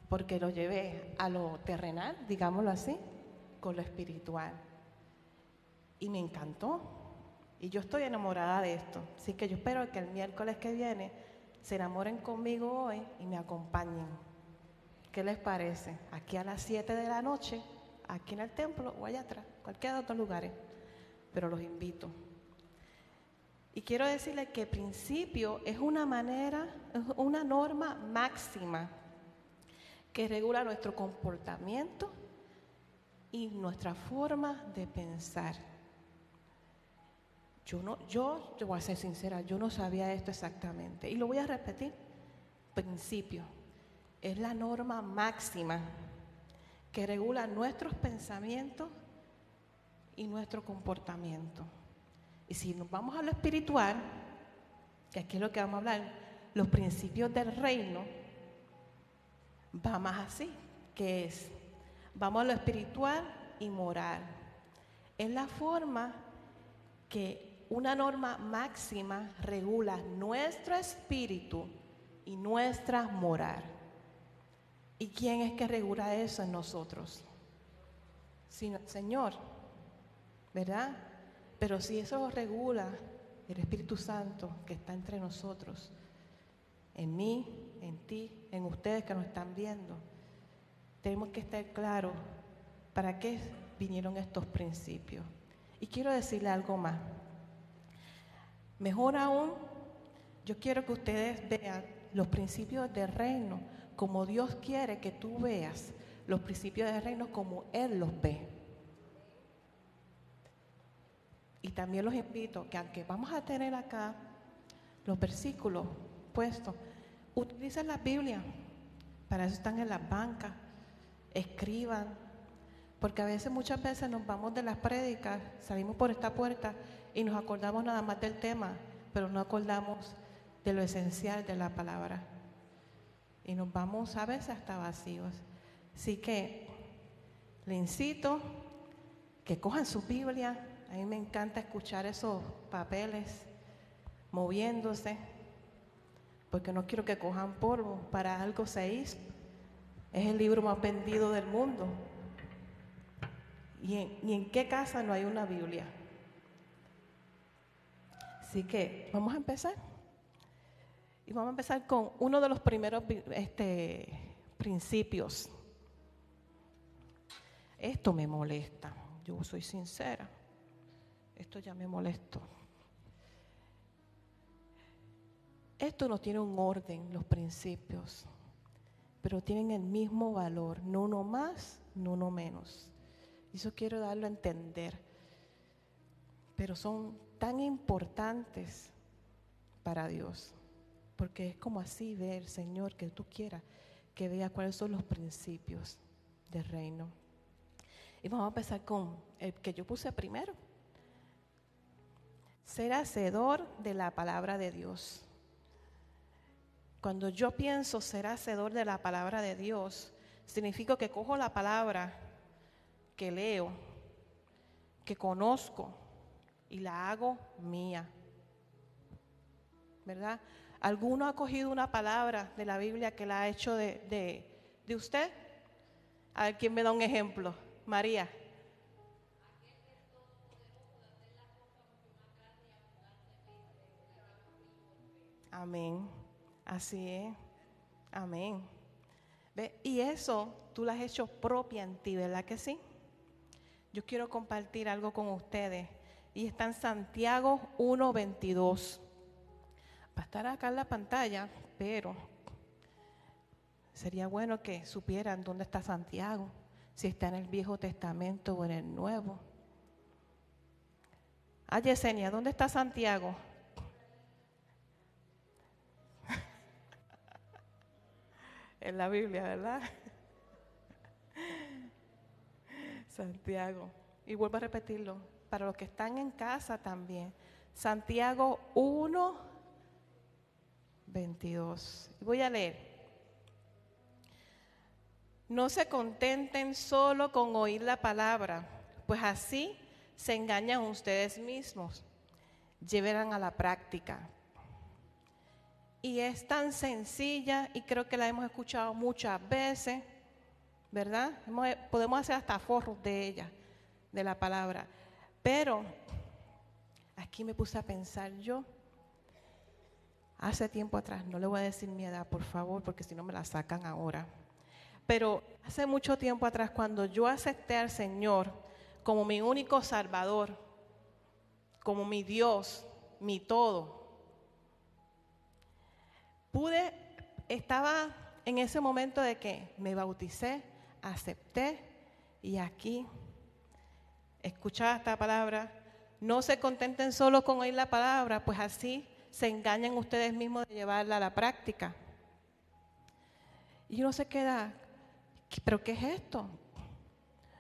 porque lo llevé a lo terrenal, digámoslo así, con lo espiritual y me encantó. Y yo estoy enamorada de esto. Así que yo espero que el miércoles que viene se enamoren conmigo hoy y me acompañen. ¿Qué les parece? Aquí a las 7 de la noche, aquí en el templo o allá atrás, cualquiera de otros lugares. Pero los invito. Y quiero decirles que principio es una manera, una norma máxima que regula nuestro comportamiento y nuestra forma de pensar. Yo, no, yo, voy a ser sincera, yo no sabía esto exactamente. Y lo voy a repetir. Principio. Es la norma máxima que regula nuestros pensamientos y nuestro comportamiento. Y si nos vamos a lo espiritual, que aquí es lo que vamos a hablar, los principios del reino, va más así, que es, vamos a lo espiritual y moral. Es la forma que una norma máxima regula nuestro espíritu y nuestra moral. ¿Y quién es que regula eso en nosotros? Señor, ¿verdad? Pero si eso regula el Espíritu Santo que está entre nosotros, en mí, en ti, en ustedes que nos están viendo, tenemos que estar claros para qué vinieron estos principios. Y quiero decirle algo más. Mejor aún, yo quiero que ustedes vean los principios del reino como Dios quiere que tú veas los principios del reino como Él los ve. Y también los invito que aunque vamos a tener acá los versículos puestos, utilicen la Biblia. Para eso están en las bancas. Escriban. Porque a veces, muchas veces nos vamos de las prédicas, salimos por esta puerta y nos acordamos nada más del tema, pero no acordamos de lo esencial de la palabra. Y nos vamos a veces hasta vacíos. Así que le incito que cojan su Biblia. A mí me encanta escuchar esos papeles moviéndose, porque no quiero que cojan polvo. Para algo se hizo. Es el libro más vendido del mundo. ¿Y en, ¿Y en qué casa no hay una Biblia? Así que vamos a empezar. Y vamos a empezar con uno de los primeros este, principios. Esto me molesta, yo soy sincera. Esto ya me molestó. Esto no tiene un orden, los principios, pero tienen el mismo valor, no uno más, no uno menos. Eso quiero darlo a entender. Pero son tan importantes para Dios. Porque es como así ver, Señor, que tú quieras que vea cuáles son los principios del reino. Y vamos a empezar con el que yo puse primero. Ser hacedor de la palabra de Dios. Cuando yo pienso ser hacedor de la palabra de Dios, significa que cojo la palabra que leo, que conozco, y la hago mía. ¿Verdad? ¿Alguno ha cogido una palabra de la Biblia que la ha hecho de, de, usted? A ver, ¿quién me da un ejemplo? María. Amén. Así es. Amén. ¿Ve? Y eso tú lo has hecho propia en ti, ¿verdad que sí? Yo quiero compartir algo con ustedes y está en Santiago 1.22. Va a estar acá en la pantalla, pero sería bueno que supieran dónde está Santiago, si está en el Viejo Testamento o en el Nuevo. Ah, Yesenia, ¿dónde está Santiago? En la Biblia, ¿verdad? Santiago. Y vuelvo a repetirlo, para los que están en casa también. Santiago 1, 22. Voy a leer. No se contenten solo con oír la palabra, pues así se engañan ustedes mismos. Llevarán a la práctica. Y es tan sencilla y creo que la hemos escuchado muchas veces, ¿verdad? Podemos hacer hasta forros de ella, de la palabra. Pero aquí me puse a pensar yo, hace tiempo atrás, no le voy a decir mi edad, por favor, porque si no me la sacan ahora. Pero hace mucho tiempo atrás, cuando yo acepté al Señor como mi único Salvador, como mi Dios, mi todo, pude, estaba en ese momento de que me bauticé, acepté y aquí escuchaba esta palabra. No se contenten solo con oír la palabra, pues así se engañan ustedes mismos de llevarla a la práctica. Y uno se queda, ¿pero qué es esto?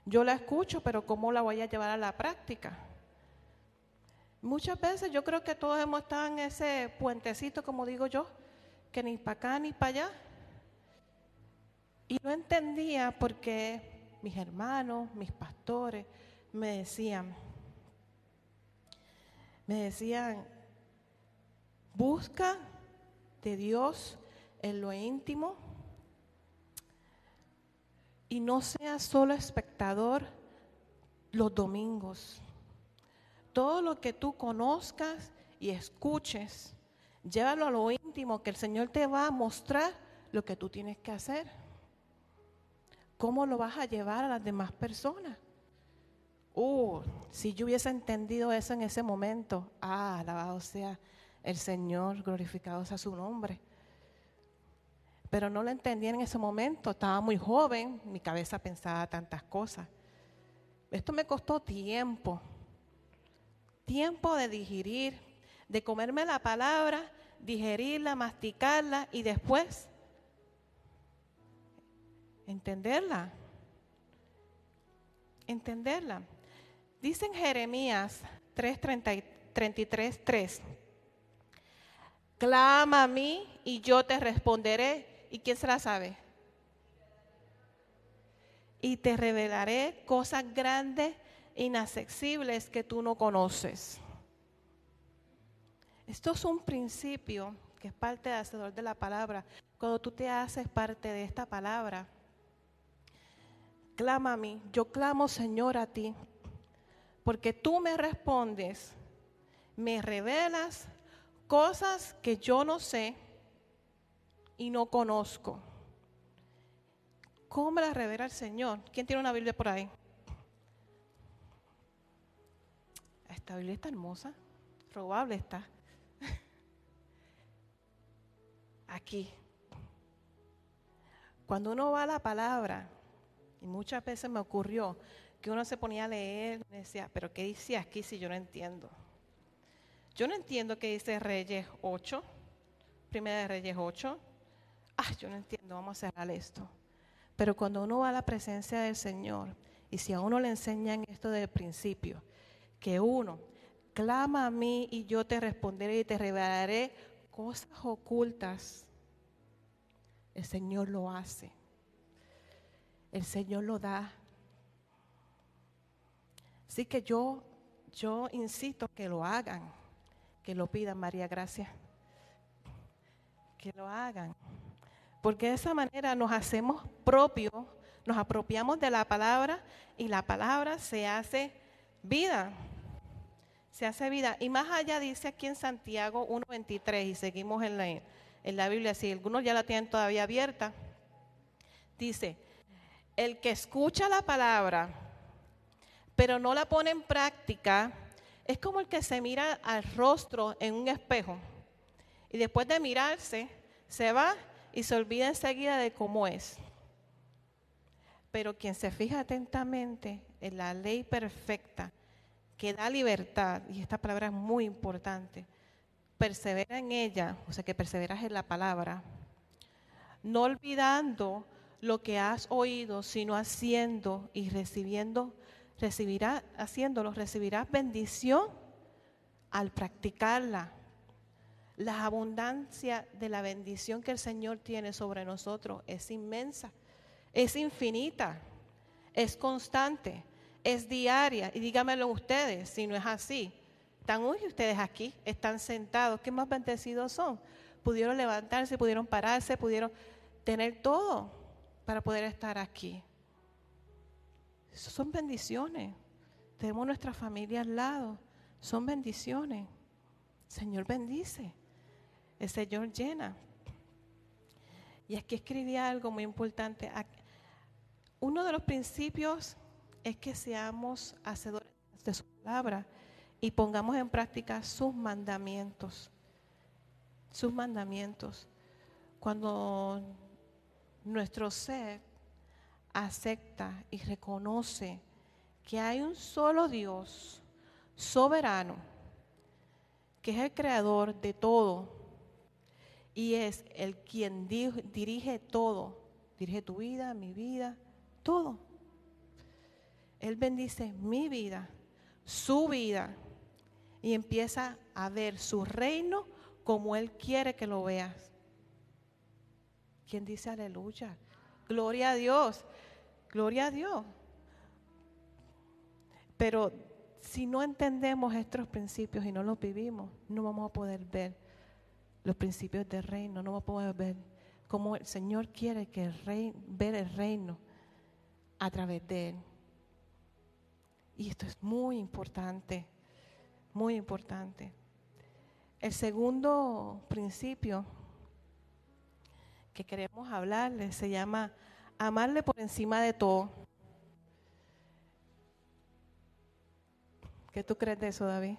Yo la escucho, pero ¿cómo la voy a llevar a la práctica? Muchas veces yo creo que todos hemos estado en ese puentecito, como digo yo, ni para acá ni para allá. Y no entendía por qué mis hermanos, mis pastores, me decían, me decían, busca de Dios en lo íntimo y no seas solo espectador los domingos. Todo lo que tú conozcas y escuches, llévalo a lo íntimo, que el Señor te va a mostrar lo que tú tienes que hacer. ¿Cómo lo vas a llevar a las demás personas? Uh, si yo hubiese entendido eso en ese momento, ah, alabado sea el Señor, glorificado sea su nombre pero no lo entendía en ese momento, estaba muy joven, mi cabeza pensaba tantas cosas. Esto me costó tiempo, tiempo de digerir, de comerme la palabra, digerirla, masticarla y después entenderla. Entenderla. Dice en Jeremías 3:33, 3. Clama a mí y yo te responderé ¿Y quién se la sabe? Y te revelaré cosas grandes, inaccesibles que tú no conoces. Esto es un principio que es parte del hacedor de la palabra. Cuando tú te haces parte de esta palabra, clama a mí. Yo clamo, Señor, a ti, porque tú me respondes, me revelas cosas que yo no sé y no conozco. ¿Cómo me la revela el Señor? ¿Quién tiene una Biblia por ahí? Esta Biblia está hermosa, robable está. Aquí. Cuando uno va a la palabra, y muchas veces me ocurrió que uno se ponía a leer y decía, pero ¿qué dice aquí si yo no entiendo? Yo no entiendo qué dice Reyes 8, Primera de Reyes 8, ah, yo no entiendo, vamos a cerrar esto. Pero cuando uno va a la presencia del Señor, y si a uno le enseñan esto desde el principio, que uno clama a mí y yo te responderé y te revelaré cosas ocultas, el Señor lo hace. El Señor lo da. Así que yo, yo insisto que lo hagan, que lo pidan, María, gracias. Que lo hagan. Porque de esa manera nos hacemos propios, nos apropiamos de la palabra y la palabra se hace vida. Se hace vida. Y más allá dice aquí en Santiago 1.23 y seguimos en la, en la Biblia, si algunos ya la tienen todavía abierta, dice, el que escucha la palabra pero no la pone en práctica, es como el que se mira al rostro en un espejo y después de mirarse se va y se olvida enseguida de cómo es. Pero quien se fija atentamente en la ley perfecta que da libertad, y esta palabra es muy importante, persevera en ella, o sea que perseveras en la palabra, no olvidando lo que has oído, sino haciendo y recibiendo, recibirás, haciéndolo, recibirás bendición al practicarla. La abundancia de la bendición que el Señor tiene sobre nosotros es inmensa, es infinita, es constante, es diaria. Y dígamelo ustedes, si no es así. Están hoy ustedes aquí, están sentados, ¿qué más bendecidos son? Pudieron levantarse, pudieron pararse, pudieron tener todo para poder estar aquí. Son bendiciones. Tenemos nuestra familia al lado. Son bendiciones. Señor bendice. El Señor llena. Y aquí escribí algo muy importante. Uno de los principios es que seamos hacedores de su palabra y pongamos en práctica sus mandamientos. Sus mandamientos. Cuando nuestro ser acepta y reconoce que hay un solo Dios soberano, que es el creador de todo y es el quien dirige todo, dirige tu vida, mi vida, todo. Él bendice mi vida, su vida, y empieza a ver su reino como Él quiere que lo veas. ¿Quién dice aleluya? Gloria a Dios, gloria a Dios. Pero si no entendemos estos principios y no los vivimos, no vamos a poder ver los principios del reino, no vamos a poder ver cómo el Señor quiere que el ver el reino a través de Él. Y esto es muy importante, muy importante. El segundo principio que queremos hablarle se llama amarle por encima de todo. ¿Qué tú crees de eso, David?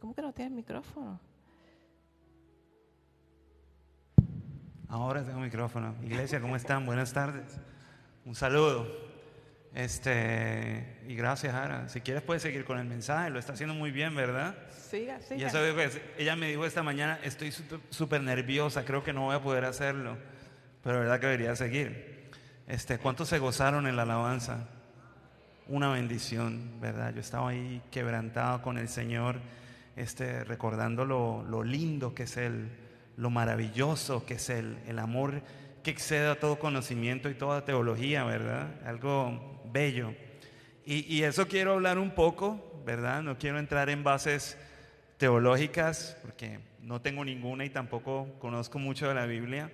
¿Cómo que no tienes micrófono? Ahora tengo micrófono. Iglesia, ¿cómo están? Buenas tardes. Un saludo. Este, y gracias, Ara. Si quieres puedes seguir con el mensaje, lo está haciendo muy bien, ¿verdad? Siga, siga. Y eso, ella me dijo esta mañana, estoy súper nerviosa, creo que no voy a poder hacerlo, pero verdad que debería seguir. Este, ¿Cuántos se gozaron en la alabanza? Una bendición, ¿verdad? Yo estaba ahí quebrantado con el Señor, este, recordando lo, lo lindo que es Él, lo maravilloso que es Él, el amor que excede a todo conocimiento y toda teología, ¿verdad? Algo bello. Y, eso quiero hablar un poco, ¿verdad? No quiero entrar en bases teológicas, porque no tengo ninguna y tampoco conozco mucho de la Biblia.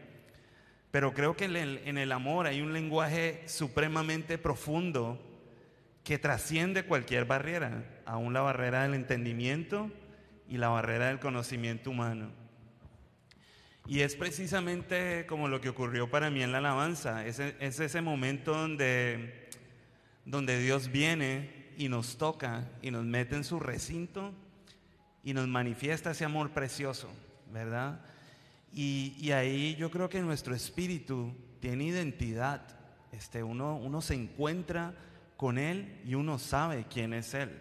Pero creo que en el, en el amor hay un lenguaje supremamente profundo que trasciende cualquier barrera, aún la barrera del entendimiento y la barrera del conocimiento humano. Y es precisamente como lo que ocurrió para mí en la alabanza. Es, es ese momento donde donde Dios viene y nos toca y nos mete en su recinto y nos manifiesta ese amor precioso, ¿verdad? Y, ahí yo creo que nuestro espíritu tiene identidad. Este, uno, uno se encuentra con Él y uno sabe quién es Él.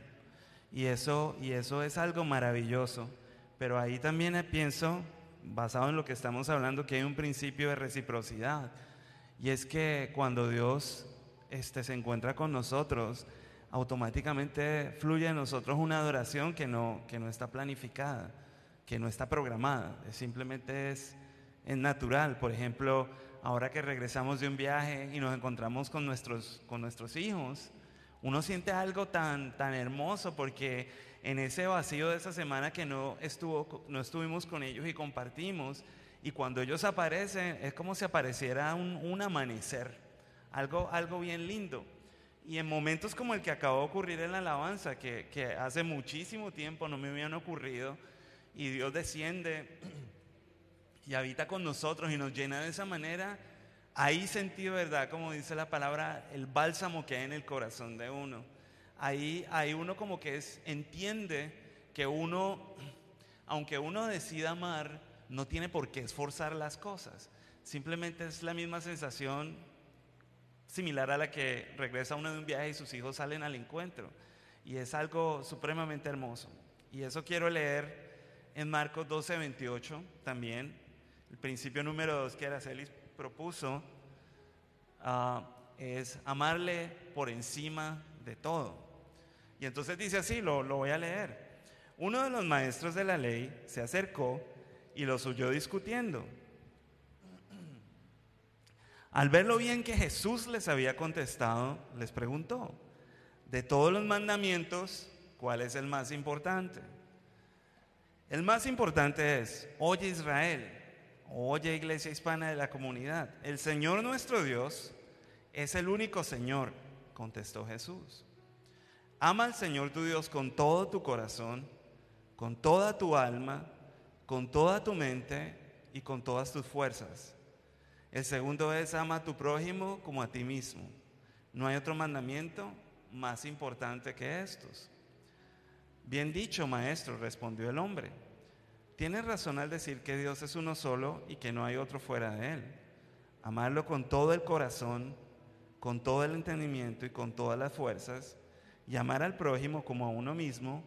Y eso, y eso es algo maravilloso. Pero ahí también pienso, basado en lo que estamos hablando, que hay un principio de reciprocidad. Y es que cuando Dios este, se encuentra con nosotros, automáticamente fluye en nosotros una adoración que no, que no está planificada, que no está programada, simplemente es, es natural. Por ejemplo, ahora que regresamos de un viaje y nos encontramos con nuestros, con nuestros hijos, uno siente algo tan, tan hermoso porque en ese vacío de esa semana que no, estuvo, no estuvimos con ellos y compartimos, y cuando ellos aparecen es como si apareciera un, un amanecer algo, algo bien lindo. Y en momentos como el que acabó de ocurrir en la alabanza, que, hace muchísimo tiempo no me habían ocurrido, y Dios desciende y habita con nosotros y nos llena de esa manera, ahí sentí, ¿verdad? Como dice la palabra, el bálsamo que hay en el corazón de uno. Ahí, ahí uno como que es, entiende que uno, aunque uno decida amar, no tiene por qué esforzar las cosas. Simplemente es la misma sensación similar a la que regresa uno de un viaje y sus hijos salen al encuentro. Y es algo supremamente hermoso. Y eso quiero leer en Marcos 12, 28 también, El principio número dos que Araceli propuso ah, es amarle por encima de todo. Y entonces dice así, lo, lo voy a leer. Uno de los maestros de la ley se acercó y los oyó discutiendo. Al ver lo bien que Jesús les había contestado, les preguntó, de todos los mandamientos, ¿cuál es el más importante? El más importante es, oye Israel, oye iglesia hispana de la comunidad, el Señor nuestro Dios es el único Señor, contestó Jesús. Ama al Señor tu Dios con todo tu corazón, con toda tu alma, con toda tu mente y con todas tus fuerzas. El segundo es ama a tu prójimo como a ti mismo. No hay otro mandamiento más importante que estos. Bien dicho, maestro, respondió el hombre. Tienes razón al decir que Dios es uno solo y que no hay otro fuera de él. Amarlo con todo el corazón, con todo el entendimiento y con todas las fuerzas, y amar al prójimo como a uno mismo,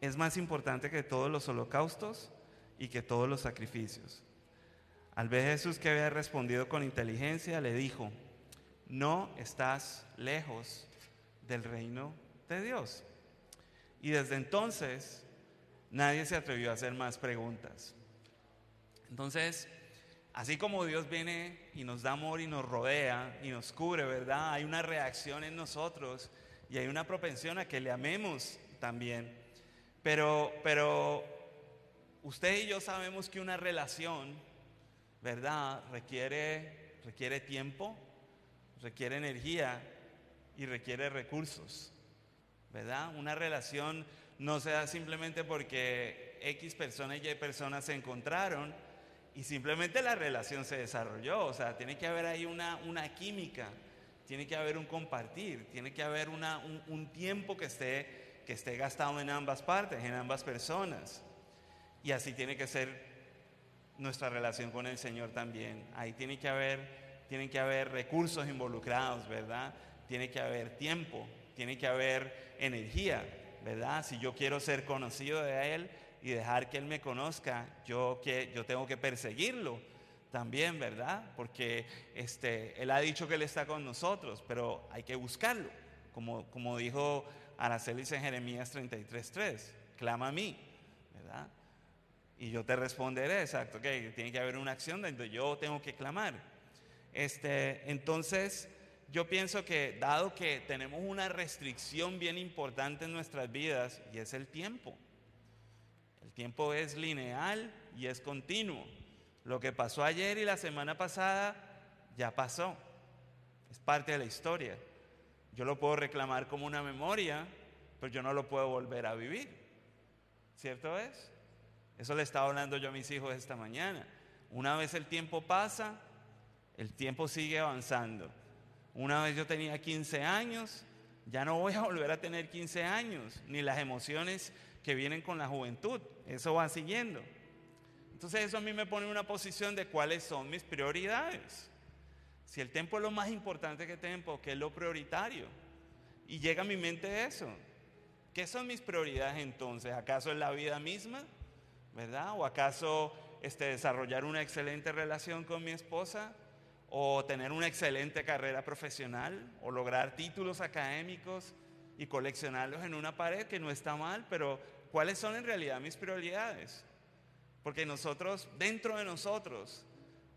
es más importante que todos los holocaustos y que todos los sacrificios. Al ver Jesús que había respondido con inteligencia, le dijo, no estás lejos del reino de Dios. Y desde entonces nadie se atrevió a hacer más preguntas. Entonces, así como Dios viene y nos da amor y nos rodea y nos cubre, ¿verdad? Hay una reacción en nosotros y hay una propensión a que le amemos también. Pero, pero usted y yo sabemos que una relación, ¿verdad? Requiere, requiere tiempo, requiere energía y requiere recursos, ¿verdad? Una relación no se da simplemente porque X personas y Y personas se encontraron y simplemente la relación se desarrolló. O sea, tiene que haber ahí una, una química, tiene que haber un compartir, tiene que haber una, un, un tiempo que esté, que esté gastado en ambas partes, en ambas personas. Y así tiene que ser nuestra relación con el Señor también. Ahí tiene que haber, tienen que haber recursos involucrados, ¿verdad? Tiene que haber tiempo, tiene que haber energía, ¿verdad? Si yo quiero ser conocido de Él y dejar que Él me conozca, yo, que, yo tengo que perseguirlo también, ¿verdad? Porque este, Él ha dicho que Él está con nosotros, pero hay que buscarlo, como, como dijo Aracelis en Jeremías 33.3, clama a mí, ¿verdad? Y yo te responderé, exacto, que tiene que haber una acción donde yo tengo que clamar. Este, entonces, yo pienso que dado que tenemos una restricción bien importante en nuestras vidas y es el tiempo. El tiempo es lineal y es continuo. Lo que pasó ayer y la semana pasada ya pasó. Es parte de la historia. Yo lo puedo reclamar como una memoria, pero yo no lo puedo volver a vivir. ¿Cierto es? Eso le estaba hablando yo a mis hijos esta mañana. Una vez el tiempo pasa, el tiempo sigue avanzando. Una vez yo tenía 15 años, ya no voy a volver a tener 15 años, ni las emociones que vienen con la juventud. Eso va siguiendo. Entonces eso a mí me pone en una posición de cuáles son mis prioridades. Si el tiempo es lo más importante que tengo, ¿qué es lo prioritario? Y llega a mi mente eso. ¿Qué son mis prioridades entonces? ¿Acaso es la vida misma? ¿Verdad? ¿O acaso este, desarrollar una excelente relación con mi esposa? ¿O tener una excelente carrera profesional? ¿O lograr títulos académicos y coleccionarlos en una pared? Que no está mal, pero ¿cuáles son en realidad mis prioridades? Porque nosotros, dentro de nosotros,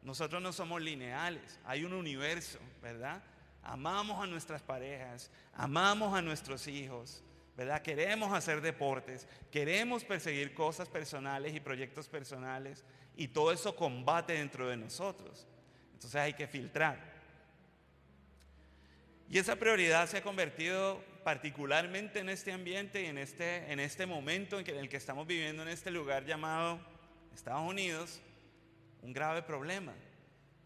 nosotros no somos lineales, hay un universo, ¿verdad? Amamos a nuestras parejas, amamos a nuestros hijos, ¿verdad? Queremos hacer deportes, queremos perseguir cosas personales y proyectos personales y todo eso combate dentro de nosotros. Entonces hay que filtrar. Y esa prioridad se ha convertido particularmente en este ambiente y en este, en este momento en, el que estamos viviendo en este lugar llamado Estados Unidos, un grave problema,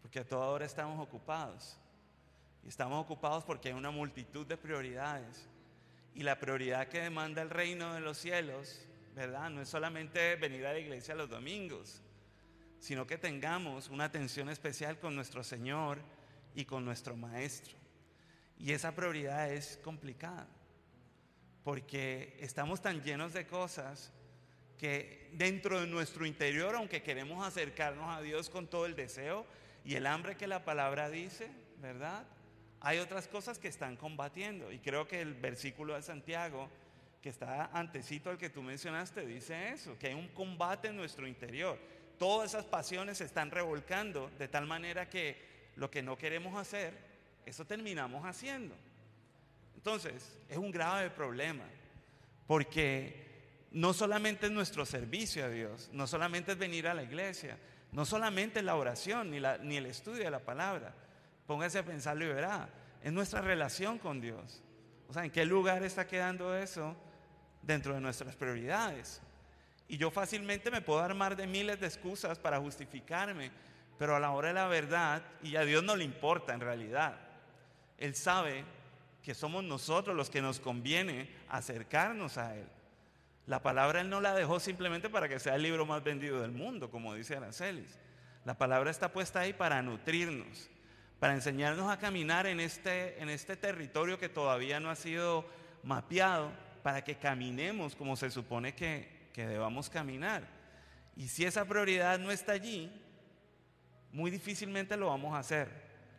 porque a toda hora estamos ocupados. Y estamos ocupados porque hay una multitud de prioridades. Y la prioridad que demanda el reino de los cielos, ¿verdad? No es solamente venir a la iglesia los domingos, sino que tengamos una atención especial con nuestro Señor y con nuestro Maestro. Y esa prioridad es complicada, porque estamos tan llenos de cosas Porque dentro de nuestro interior, aunque queremos acercarnos a Dios con todo el deseo y el hambre que la palabra dice, ¿verdad? Hay otras cosas que están combatiendo. Y creo que el versículo de Santiago, que está antecito al que tú mencionaste, dice eso, que hay un combate en nuestro interior. Todas esas pasiones se están revolcando de tal manera que lo que no queremos hacer, eso terminamos haciendo. Entonces, es un grave problema, porque no solamente es nuestro servicio a Dios, no solamente es venir a la iglesia, no solamente es la oración ni, ni el estudio de la palabra. Póngase a pensarlo y verá, es nuestra relación con Dios. O sea, ¿en qué lugar está quedando eso dentro de nuestras prioridades? Y yo fácilmente me puedo armar de miles de excusas para justificarme, pero a la hora de la verdad, y a Dios no le importa en realidad, Él sabe que somos nosotros los que nos conviene acercarnos a Él. La palabra Él no la dejó simplemente para que sea el libro más vendido del mundo, como dice Aracelis. La palabra está puesta ahí para nutrirnos, para enseñarnos a caminar en este, en este territorio que todavía no ha sido mapeado, para que caminemos como se supone que, que debamos caminar. Y si esa prioridad no está allí, muy difícilmente lo vamos a hacer.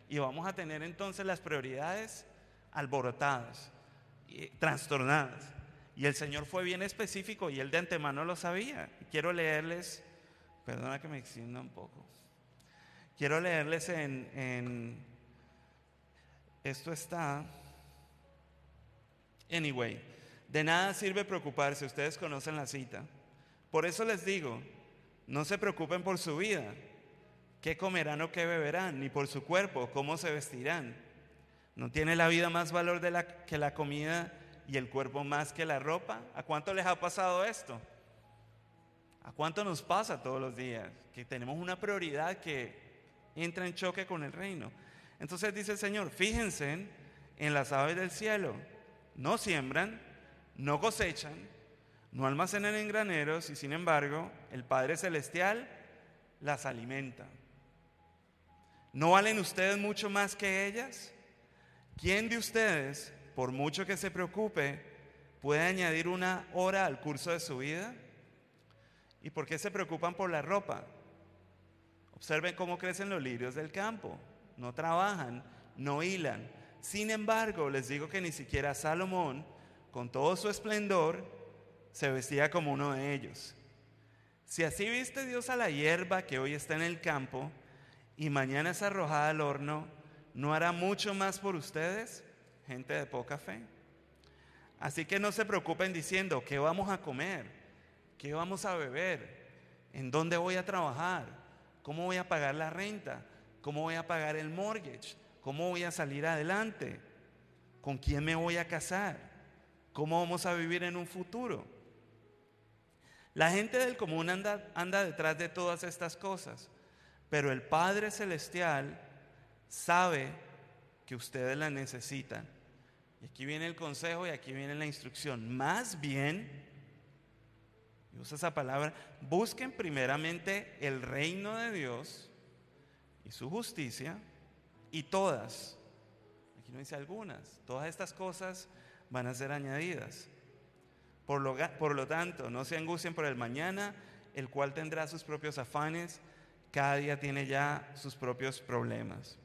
Y vamos a tener entonces las prioridades alborotadas, y trastornadas. Y el Señor fue bien específico y él de antemano lo sabía. Quiero leerles, perdona que me extienda un poco. Quiero leerles en, esto está, anyway, de nada sirve preocuparse, ustedes conocen la cita. Por eso les digo, no se preocupen por su vida, qué comerán o qué beberán, ni por su cuerpo, cómo se vestirán. ¿No tiene la vida más valor de la, que la comida y el cuerpo más que la ropa? ¿A cuánto les ha pasado esto? ¿A cuánto nos pasa todos los días? Que tenemos una prioridad que entra en choque con el reino. Entonces dice el Señor, fíjense en las aves del cielo. No siembran, no cosechan, no almacenan en graneros y sin embargo el Padre Celestial las alimenta. ¿No valen ustedes mucho más que ellas? ¿Quién de ustedes, por mucho que se preocupe, puede añadir una hora al curso de su vida? ¿Y por qué se preocupan por la ropa? Observen cómo crecen los lirios del campo. No trabajan, no hilan. Sin embargo, les digo que ni siquiera Salomón, con todo su esplendor, se vestía como uno de ellos. Si así viste Dios a la hierba que hoy está en el campo y mañana es arrojada al horno, ¿no hará mucho más por ustedes, gente de poca fe? Así que no se preocupen diciendo, ¿qué vamos a comer? ¿Qué vamos a beber? ¿En dónde voy a trabajar? ¿Cómo voy a pagar la renta? ¿Cómo voy a pagar el mortgage? ¿Cómo voy a salir adelante? ¿Con quién me voy a casar? ¿Cómo vamos a vivir en un futuro? La gente del común anda, detrás de todas estas cosas, pero el Padre Celestial sabe que ustedes la necesitan. Y aquí viene el consejo y aquí viene la instrucción. Más bien, y usa esa palabra, busquen primeramente el reino de Dios y su justicia y todas, aquí no dice algunas, todas estas cosas van a ser añadidas. Por lo, por lo tanto, no se angustien por el mañana, el cual tendrá sus propios afanes, cada día tiene ya sus propios problemas.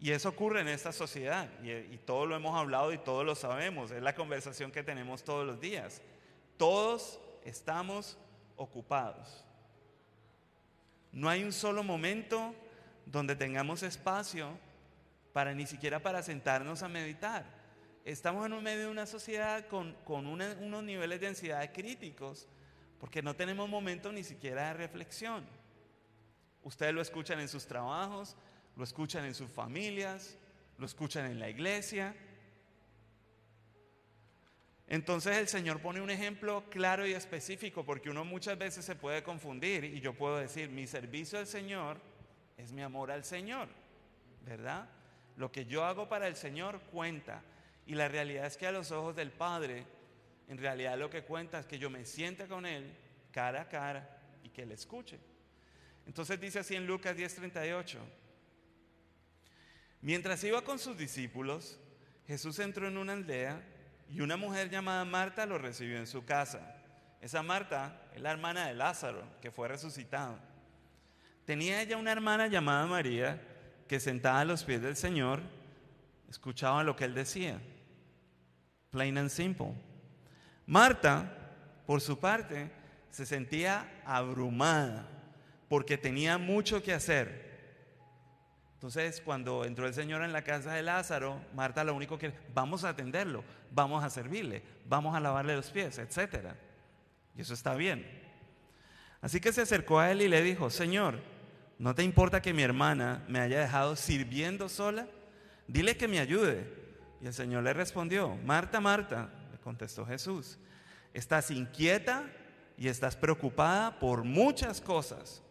Y eso ocurre en esta sociedad, y, todo lo hemos hablado y todos lo sabemos, es la conversación que tenemos todos los días. Todos estamos ocupados. No hay un solo momento donde tengamos espacio para ni siquiera para sentarnos a meditar. Estamos en medio de una sociedad con, con unos niveles de ansiedad críticos porque no tenemos momentos ni siquiera de reflexión. Ustedes lo escuchan en sus trabajos, lo escuchan en sus familias, lo escuchan en la iglesia. Entonces el Señor pone un ejemplo claro y específico porque uno muchas veces se puede confundir y yo puedo decir, mi servicio al Señor es mi amor al Señor, ¿verdad? Lo que yo hago para el Señor cuenta y la realidad es que a los ojos del Padre, en realidad lo que cuenta es que yo me siente con Él cara a cara y que Él escuche. Entonces dice así en Lucas 10:38. Mientras iba con sus discípulos, Jesús entró en una aldea y una mujer llamada Marta lo recibió en su casa. Esa Marta es la hermana de Lázaro, que fue resucitado. Tenía ella una hermana llamada María, que sentada a los pies del Señor, escuchaba lo que él decía. Plain and simple. Marta, por su parte, se sentía abrumada porque tenía mucho que hacer. Entonces, cuando entró el Señor en la casa de Lázaro, Marta lo único que vamos a atenderlo, vamos a servirle, vamos a lavarle los pies, etc. Y eso está bien. Así que se acercó a él y le dijo, Señor, ¿no te importa que mi hermana me haya dejado sirviendo sola? Dile que me ayude. Y el Señor le respondió, Marta, Marta, le contestó Jesús, estás inquieta y estás preocupada por muchas cosas,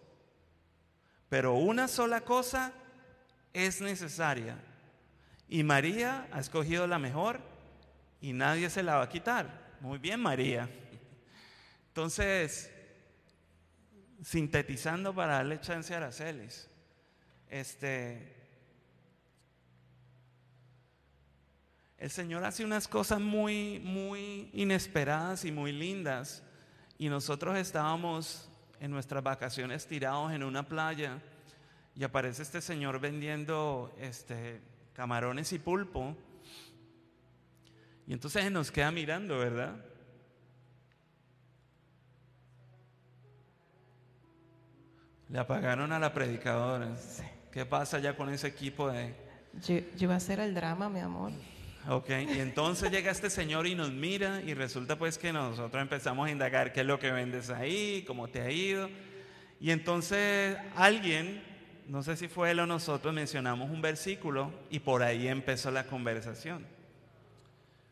pero una sola cosa es necesaria. Y María ha escogido la mejor y nadie se la va a quitar. Muy bien, María. Entonces, sintetizando para darle chance a Aracelis, este, el Señor hace unas cosas muy, muy inesperadas y muy lindas. Y nosotros estábamos en nuestras vacaciones tirados en una playa y aparece este señor vendiendo este, camarones y pulpo. Y entonces nos queda mirando, ¿verdad? Le apagaron a la predicadora. ¿Qué pasa ya con ese equipo de... Yo, yo iba a hacer el drama, mi amor. Ok, y entonces llega este señor y nos mira y resulta pues que nosotros empezamos a indagar qué es lo que vendes ahí, cómo te ha ido. Y entonces alguien no sé si fue él o nosotros, mencionamos un versículo y por ahí empezó la conversación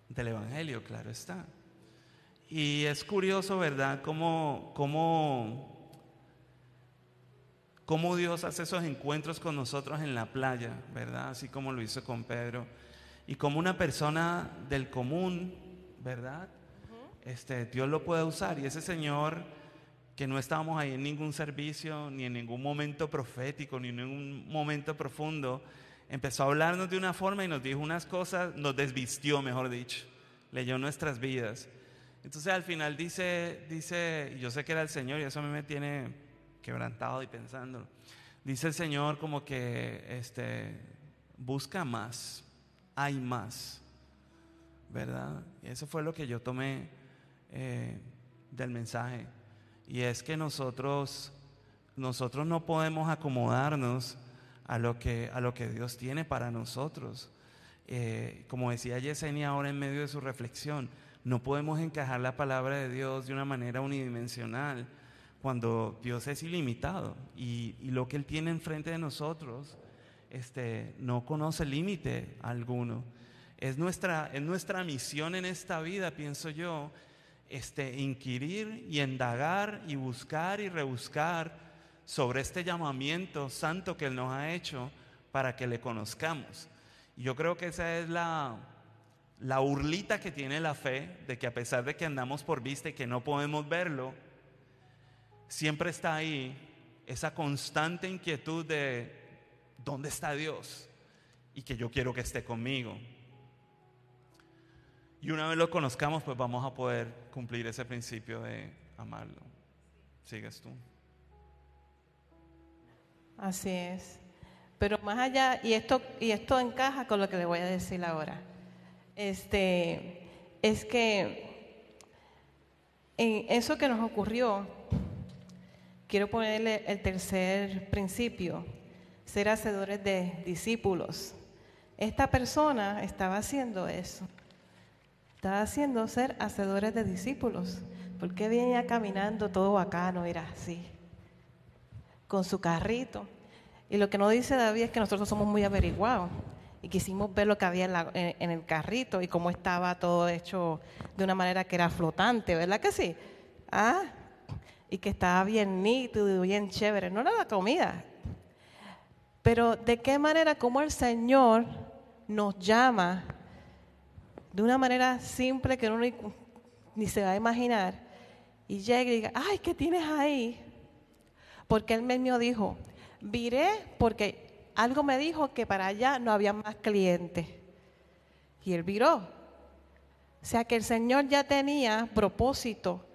del Evangelio, claro está. Y es curioso, ¿verdad?, cómo, cómo, cómo Dios hace esos encuentros con nosotros en la playa, ¿verdad? Así como lo hizo con Pedro. Y como una persona del común, ¿verdad? Este, Dios lo puede usar. Y ese Señor que no estábamos ahí en ningún servicio, ni en ningún momento profético, ni en ningún momento profundo, empezó a hablarnos de una forma y nos dijo unas cosas, nos desvistió, mejor dicho, leyó nuestras vidas. Entonces al final dice, dice, yo sé que era el Señor y eso a mí me tiene quebrantado y pensando. Dice el Señor como que este, busca más, hay más, ¿verdad? Y eso fue lo que yo tomé eh, del mensaje. Y es que nosotros, nosotros no podemos acomodarnos a lo que, a lo que Dios tiene para nosotros. Eh, como decía Yesenia ahora en medio de su reflexión, no podemos encajar la palabra de Dios de una manera unidimensional cuando Dios es ilimitado y, y lo que Él tiene enfrente de nosotros este, no conoce límite alguno. Es nuestra, es nuestra misión en esta vida, pienso yo, este, inquirir y indagar y buscar y rebuscar sobre este llamamiento santo que Él nos ha hecho para que le conozcamos. Y yo creo que esa es la, la urlita que tiene la fe, de que a pesar de que andamos por vista y que no podemos verlo, siempre está ahí esa constante inquietud de dónde está Dios y que yo quiero que esté conmigo. Y una vez lo conozcamos, pues vamos a poder cumplir ese principio de amarlo. Sigues tú. Así es. Pero más allá, y esto, y esto encaja con lo que le voy a decir ahora. Este, es que en eso que nos ocurrió, quiero ponerle el tercer principio, ser hacedores de discípulos. Esta persona estaba haciendo eso. Estaba haciendo ser hacedores de discípulos. Porque venía caminando todo bacano, era así, con su carrito. Y lo que no dice David es que nosotros somos muy averiguados y quisimos ver lo que había en, el carrito y cómo estaba todo hecho de una manera que era flotante, ¿verdad que sí? Ah, y que estaba bien nítido y bien chévere. No era la comida. Pero de qué manera, cómo el Señor nos llama de una manera simple que uno ni, se va a imaginar, y llega y diga, ay, ¿qué tienes ahí? Porque él mismo dijo, viré porque algo me dijo que para allá no había más clientes. Y él viró. O sea que el Señor ya tenía propósito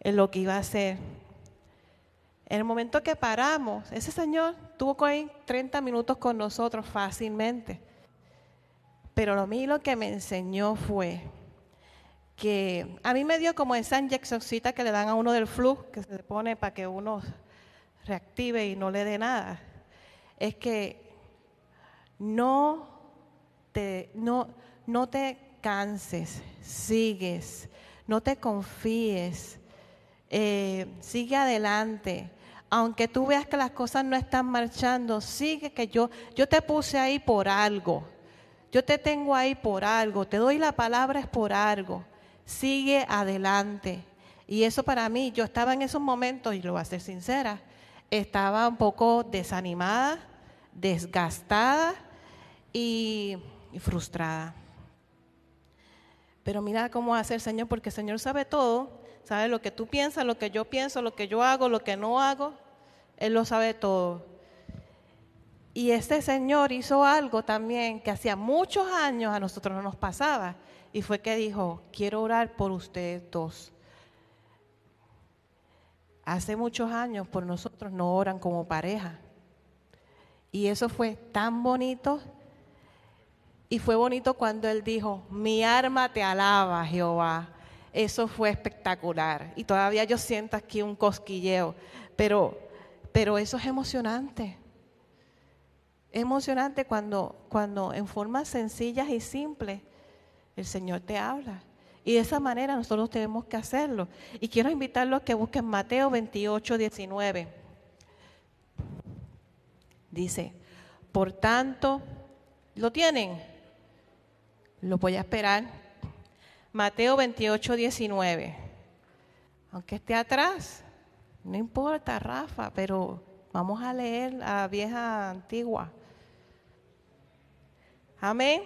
en lo que iba a hacer. En el momento que paramos, ese señor tuvo que ir 30 minutos con nosotros fácilmente. Pero a mí lo que me enseñó fue que a mí me dio como esa inyeccióncita que le dan a uno del flu, que se pone para que uno reactive y no le dé nada. Es que no te, no, no te canses, sigues, no te confíes, eh, sigue adelante. Aunque tú veas que las cosas no están marchando, sigue que yo, yo te puse ahí por algo. Yo te tengo ahí por algo. Te doy la palabra es por algo. Sigue adelante. Y eso para mí, yo estaba en esos momentos, y lo voy a ser sincera, estaba un poco desanimada, desgastada y frustrada. Pero mira cómo hace el Señor, porque el Señor sabe todo, sabe lo que tú piensas, lo que yo pienso, lo que yo hago, lo que no hago, Él lo sabe todo. Y este Señor hizo algo también que hacía muchos años a nosotros no nos pasaba, y fue que dijo, quiero orar por ustedes dos. Hace muchos años por nosotros no oran como pareja. Y eso fue tan bonito y fue bonito cuando él dijo, mi arma te alaba, Jehová. Eso fue espectacular. Y todavía yo siento aquí un cosquilleo. Pero, pero eso es emocionante. Es emocionante cuando, cuando en formas sencillas y simples el Señor te habla. Y de esa manera nosotros tenemos que hacerlo. Y quiero invitarlos a que busquen Mateo 28, 19. Dice, por tanto, ¿lo tienen? Lo voy a esperar. Mateo 28, 19. Aunque esté atrás, no importa, Rafa, pero vamos a leer la vieja antigua. Amén.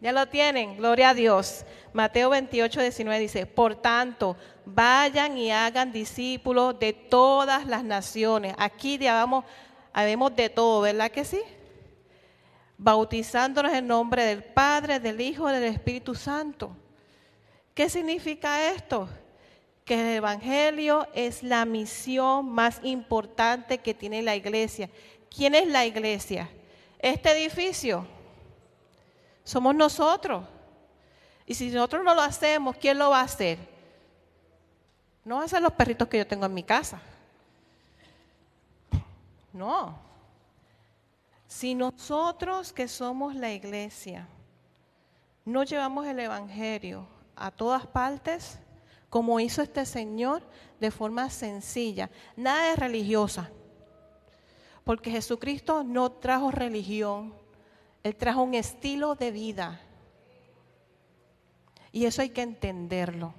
Ya lo tienen, gloria a Dios. Mateo 28, 19 dice, por tanto, vayan y hagan discípulos de todas las naciones. Aquí digamos, habemos de todo, ¿verdad que sí? bautizándonos en nombre del Padre, del Hijo y del Espíritu Santo. ¿Qué significa esto? Que el Evangelio es la misión más importante que tiene la iglesia. ¿Quién es la iglesia? Este edificio. Somos nosotros. Y si nosotros no lo hacemos, ¿quién lo va a hacer? No van a ser los perritos que yo tengo en mi casa. No. Si nosotros que somos la iglesia no llevamos el Evangelio a todas partes, como hizo este Señor, de forma sencilla, nada es religiosa, porque Jesucristo no trajo religión, Él trajo un estilo de vida. Y eso hay que entenderlo.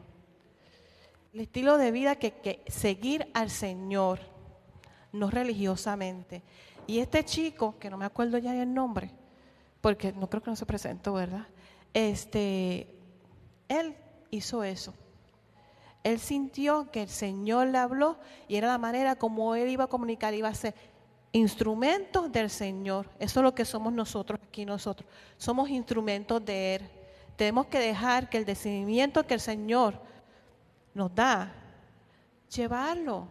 El estilo de vida que, que seguir al Señor, no religiosamente. Y este chico, que no me acuerdo ya el nombre, porque no creo que no se presentó, ¿verdad? Este, él hizo eso. Él sintió que el Señor le habló y era la manera como él iba a comunicar, iba a ser instrumentos del Señor. Eso es lo que somos nosotros aquí nosotros. Somos instrumentos de Él. Tenemos que dejar que el decidimiento que el Señor nos da, llevarlo,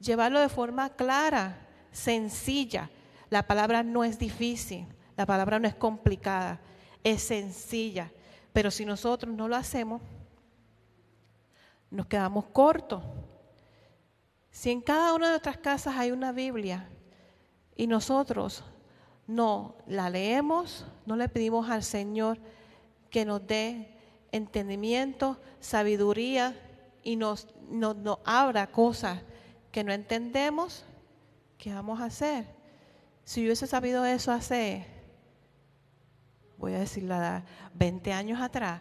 llevarlo de forma clara, sencilla. La palabra no es difícil, la palabra no es complicada, es sencilla. Pero si nosotros no lo hacemos, nos quedamos cortos. Si en cada una de nuestras casas hay una Biblia y nosotros no la leemos, no le pedimos al Señor que nos dé entendimiento, sabiduría y nos, nos, abra cosas que no entendemos, ¿qué vamos a hacer? Si yo hubiese sabido eso hace, voy a decir la 20 años atrás,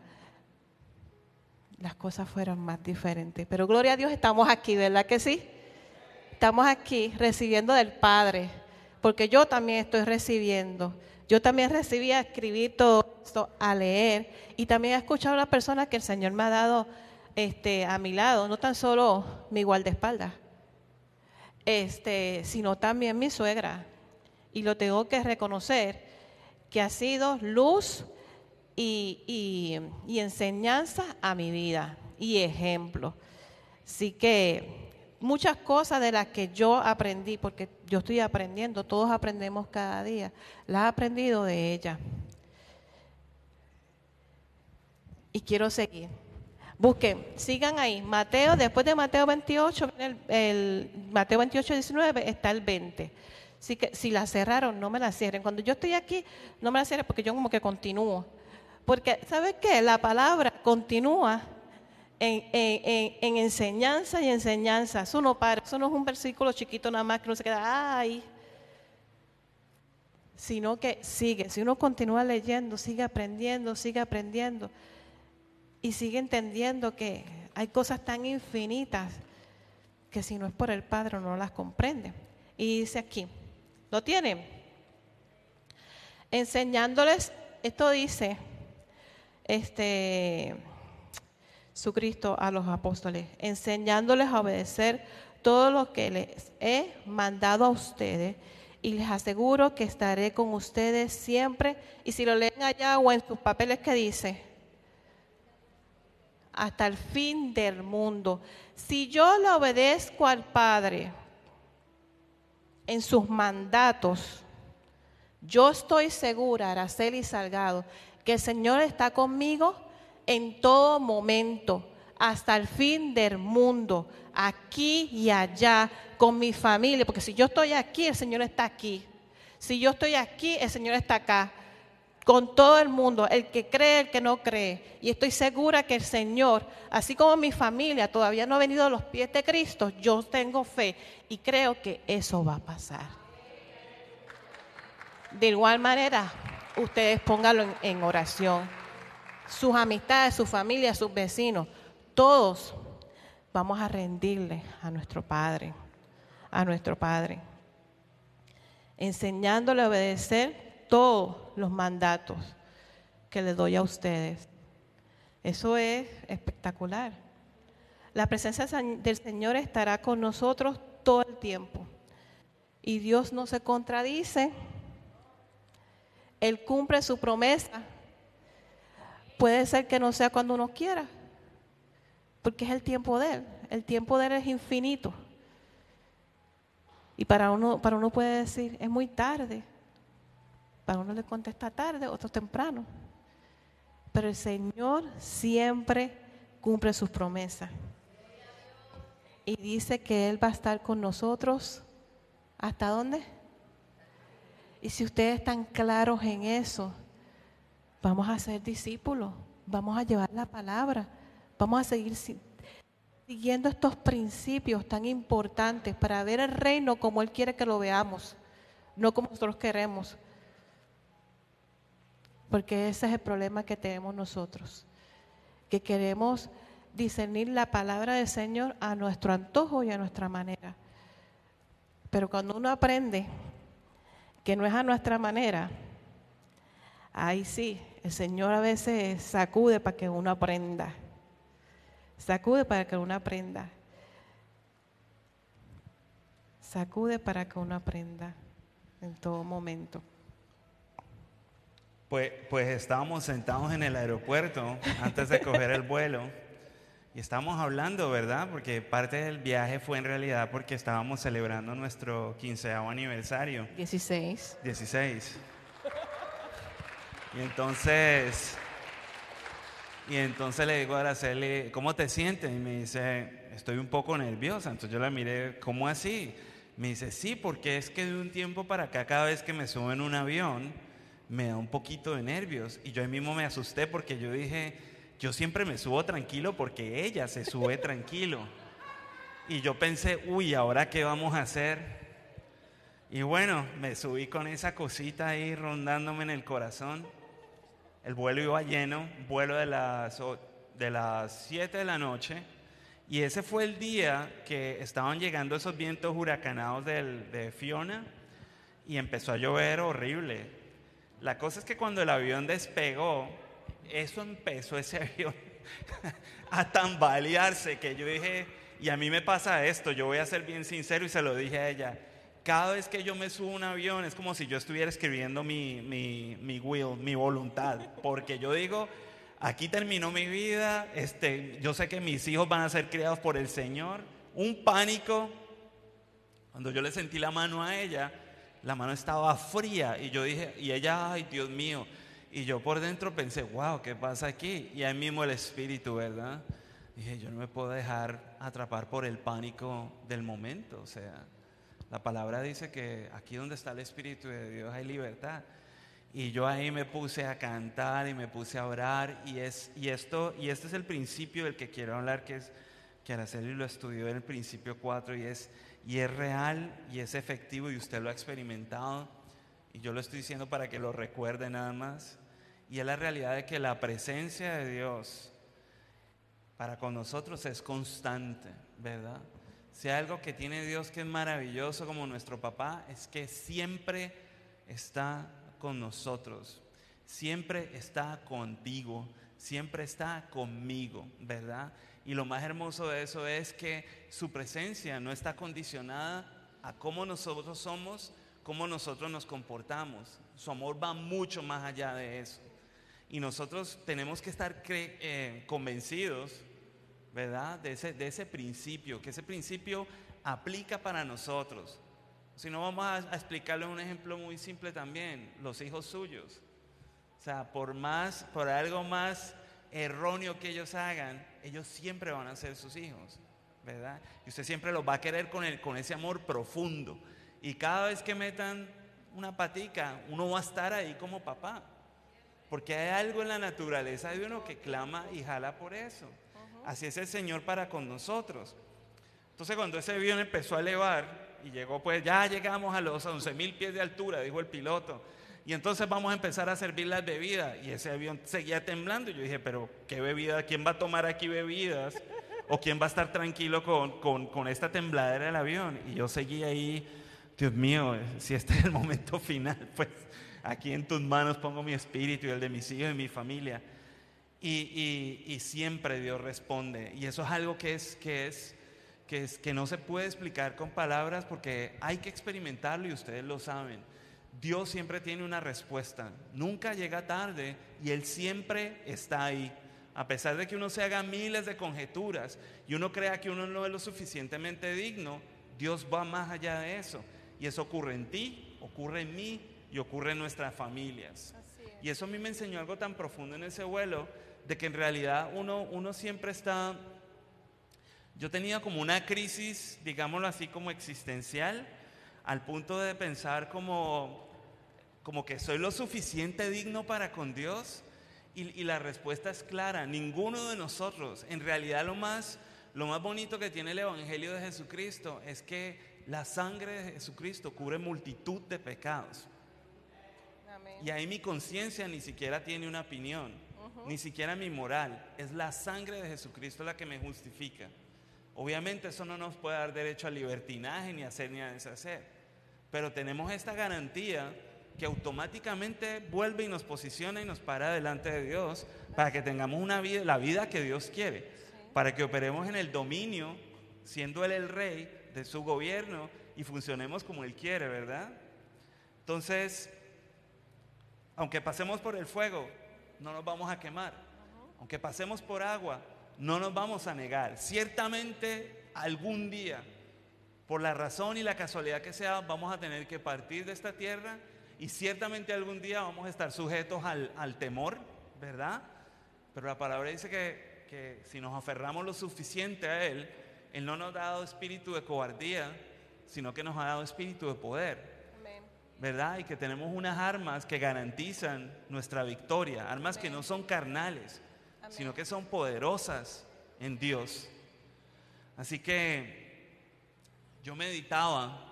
las cosas fueran más diferentes. Pero gloria a Dios, estamos aquí, ¿verdad que sí? Estamos aquí recibiendo del Padre, porque yo también estoy recibiendo. Yo también recibí a escribir todo esto, a leer, y también he escuchado a las personas que el Señor me ha dado este, a mi lado, no tan solo mi guardaespaldas, este, sino también mi suegra. Y lo tengo que reconocer, que ha sido luz y, y, enseñanza a mi vida y ejemplo. Así que muchas cosas de las que yo aprendí, porque yo estoy aprendiendo, todos aprendemos cada día, las he aprendido de ella. Y quiero seguir. Busquen, sigan ahí. Mateo, después de Mateo 28, el, el Mateo 28, 19, está el 20. Así que si la cerraron, no me la cierren. Cuando yo estoy aquí, no me la cierren porque yo como que continúo. Porque, ¿sabes qué? La palabra continúa en, en, en, enseñanza y enseñanza. Eso no para, eso no es un versículo chiquito nada más que uno se queda, ay. Sino que sigue. Si uno continúa leyendo, sigue aprendiendo, sigue aprendiendo y sigue entendiendo que hay cosas tan infinitas que si no es por el Padre no las comprende. Y dice aquí, ¿lo tienen? Enseñándoles, esto dice, este, su Cristo a los apóstoles, enseñándoles a obedecer todo lo que les he mandado a ustedes y les aseguro que estaré con ustedes siempre. Y si lo leen allá o en sus papeles que dice, hasta el fin del mundo. Si yo le obedezco al Padre en sus mandatos, yo estoy segura, Araceli Salgado, que el Señor está conmigo en todo momento, hasta el fin del mundo, aquí y allá, con mi familia, porque si yo estoy aquí, el Señor está aquí. Si yo estoy aquí, el Señor está acá con todo el mundo, el que cree, el que no cree. Y estoy segura que el Señor, así como mi familia todavía no ha venido a los pies de Cristo, yo tengo fe y creo que eso va a pasar. De igual manera, ustedes pónganlo en, en oración. Sus amistades, su familia, sus vecinos, todos vamos a rendirle a nuestro Padre, a nuestro Padre, enseñándole a obedecer todos los mandatos que le doy a ustedes. Eso es espectacular. La presencia del Señor estará con nosotros todo el tiempo. Y Dios no se contradice. Él cumple su promesa. Puede ser que no sea cuando uno quiera, porque es el tiempo de Él. El tiempo de Él es infinito. Y para uno, para uno puede decir, es muy tarde. Para uno le contesta tarde, otro temprano. Pero el Señor siempre cumple sus promesas. Y dice que Él va a estar con nosotros. ¿Hasta dónde? Y si ustedes están claros en eso, vamos a ser discípulos, vamos a llevar la palabra, vamos a seguir siguiendo estos principios tan importantes para ver el reino como Él quiere que lo veamos, no como nosotros queremos. Porque ese es el problema que tenemos nosotros, que queremos discernir la palabra del Señor a nuestro antojo y a nuestra manera. Pero cuando uno aprende que no es a nuestra manera, ahí sí, el Señor a veces sacude para que uno aprenda. Sacude para que uno aprenda. Sacude para que uno aprenda en todo momento. Pues, pues estábamos sentados en el aeropuerto antes de coger el vuelo y estábamos hablando, ¿verdad? Porque parte del viaje fue en realidad porque estábamos celebrando nuestro quinceavo aniversario. 16. 16. Y entonces, y entonces le digo a Araceli, ¿cómo te sientes? Y me dice, estoy un poco nerviosa. Entonces yo la miré, ¿cómo así? Me dice, sí, porque es que de un tiempo para acá, cada vez que me subo en un avión, me da un poquito de nervios. Y yo ahí mismo me asusté porque yo dije, yo siempre me subo tranquilo porque ella se sube tranquilo. Y yo pensé, uy, ¿ahora qué vamos a hacer? Y bueno, me subí con esa cosita ahí rondándome en el corazón. El vuelo iba lleno, vuelo de las, de las 7 de la noche. Y ese fue el día que estaban llegando esos vientos huracanados del, de Fiona y empezó a llover horrible. La cosa es que cuando el avión despegó, eso empezó ese avión a tambalearse, que yo dije, y a mí me pasa esto, yo voy a ser bien sincero y se lo dije a ella, cada vez que yo me subo a un avión es como si yo estuviera escribiendo mi, mi, mi will, mi voluntad, porque yo digo, aquí terminó mi vida, este, yo sé que mis hijos van a ser criados por el Señor. Un pánico. Cuando yo le sentí la mano a ella, la mano estaba fría y yo dije, y ella, ay Dios mío. Y yo por dentro pensé, wow, ¿qué pasa aquí? Y ahí mismo el espíritu, ¿verdad? Dije, yo no me puedo dejar atrapar por el pánico del momento. O sea, la palabra dice que aquí donde está el espíritu de Dios hay libertad. Y yo ahí me puse a cantar y me puse a orar y es y esto y este es el principio del que quiero hablar que es que Araceli lo estudió en el principio 4 y es y es real y es efectivo y usted lo ha experimentado y yo lo estoy diciendo para que lo recuerde nada más y es la realidad de que la presencia de Dios para con nosotros es constante, ¿verdad? Si hay algo que tiene Dios que es maravilloso como nuestro papá es que siempre está con nosotros, siempre está contigo, siempre está conmigo, ¿verdad? Y lo más hermoso de eso es que su presencia no está condicionada a cómo nosotros somos, cómo nosotros nos comportamos. Su amor va mucho más allá de eso. Y nosotros tenemos que estar eh, convencidos, ¿verdad? De ese, de ese principio, que ese principio aplica para nosotros. Si no, vamos a, explicarle un ejemplo muy simple también, los hijos suyos. O sea, por más, por algo más erróneo que ellos hagan, ellos siempre van a ser sus hijos, ¿verdad? Y usted siempre los va a querer con, el, con ese amor profundo. Y cada vez que metan una patica, uno va a estar ahí como papá. Porque hay algo en la naturaleza de uno que clama y jala por eso. Así es el Señor para con nosotros. Entonces cuando ese avión empezó a elevar, y llegó pues, ya llegamos a los 11 mil pies de altura, dijo el piloto. Y entonces vamos a empezar a servir las bebidas. Y ese avión seguía temblando. Y yo dije, pero ¿qué bebida? ¿Quién va a tomar aquí bebidas? ¿O quién va a estar tranquilo con, con, esta tembladera del avión? Y yo seguí ahí, Dios mío, si este es el momento final, pues aquí en tus manos pongo mi espíritu y el de mis hijos y mi familia. Y, y, y siempre Dios responde. Y eso es algo que es, que es que, es, que no se puede explicar con palabras porque hay que experimentarlo y ustedes lo saben. Dios siempre tiene una respuesta, nunca llega tarde y Él siempre está ahí. A pesar de que uno se haga miles de conjeturas y uno crea que uno no es lo suficientemente digno, Dios va más allá de eso. Y eso ocurre en ti, ocurre en mí y ocurre en nuestras familias. Y eso a mí me enseñó algo tan profundo en ese vuelo, de que en realidad uno, uno siempre está yo tenía como una crisis, digámoslo así, como existencial, al punto de pensar como, como que soy lo suficiente digno para con Dios. Y, la respuesta es clara, ninguno de nosotros. En realidad lo más, lo más bonito que tiene el Evangelio de Jesucristo es que la sangre de Jesucristo cubre multitud de pecados. Y ahí mi conciencia ni siquiera tiene una opinión, ni siquiera mi moral. Es la sangre de Jesucristo la que me justifica. Obviamente eso no nos puede dar derecho a libertinaje, ni a hacer ni a deshacer. Pero tenemos esta garantía que automáticamente vuelve y nos posiciona y nos para delante de Dios para que tengamos una vida, la vida que Dios quiere, para que operemos en el dominio, siendo Él el rey de su gobierno y funcionemos como Él quiere, ¿verdad? Entonces, aunque pasemos por el fuego, no nos vamos a quemar. Aunque pasemos por agua, no nos vamos a negar. Ciertamente algún día, por la razón y la casualidad que sea, vamos a tener que partir de esta tierra y ciertamente algún día vamos a estar sujetos al, temor, ¿verdad? Pero la palabra dice que, que si nos aferramos lo suficiente a Él, Él no nos ha dado espíritu de cobardía, sino que nos ha dado espíritu de poder. ¿Verdad? Y que tenemos unas armas que garantizan nuestra victoria, armas que no son carnales, sino que son poderosas en Dios. Así que yo meditaba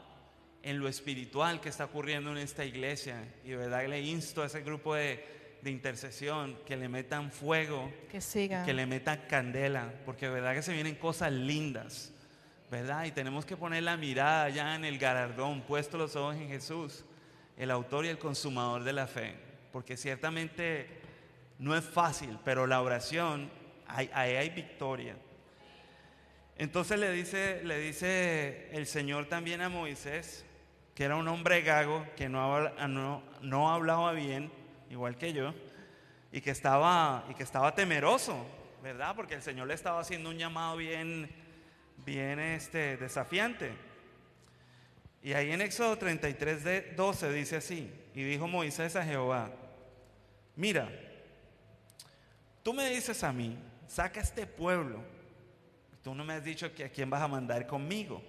en lo espiritual que está ocurriendo en esta iglesia y de verdad le insto a ese grupo de, intercesión que le metan fuego, que sigan, que le metan candela, porque de verdad que se vienen cosas lindas, ¿verdad? Y tenemos que poner la mirada ya en el galardón, puesto los ojos en Jesús, el autor y el consumador de la fe, porque ciertamente no es fácil, pero la oración, ahí hay, victoria. Entonces le dice, le dice el Señor también a Moisés, que era un hombre gago, que no, no, no hablaba bien, igual que yo, y que estaba, y que estaba temeroso, ¿verdad? Porque el Señor le estaba haciendo un llamado bien, bien este, desafiante. Y ahí en Éxodo 33, de 12 dice así, y dijo Moisés a Jehová, mira, tú me dices a mí, saca este pueblo, tú no me has dicho que a quién vas a mandar conmigo.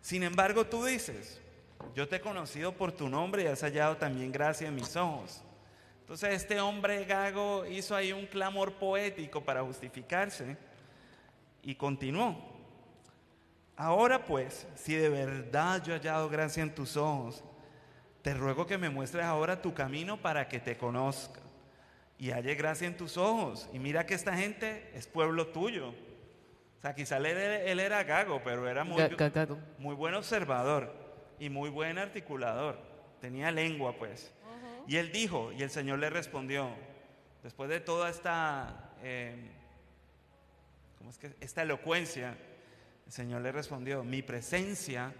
Sin embargo, tú dices, yo te he conocido por tu nombre y has hallado también gracia en mis ojos. Entonces este hombre gago hizo ahí un clamor poético para justificarse y continuó. Ahora pues, si de verdad yo he hallado gracia en tus ojos, te ruego que me muestres ahora tu camino para que te conozca y halle gracia en tus ojos. Y mira que esta gente es pueblo tuyo. O sea, quizá él, él era gago, pero era muy, muy buen observador y muy buen articulador. Tenía lengua, pues. Y él dijo, y el Señor le respondió, después de toda esta, eh, ¿cómo es que? Esta elocuencia, el Señor le respondió, mi presencia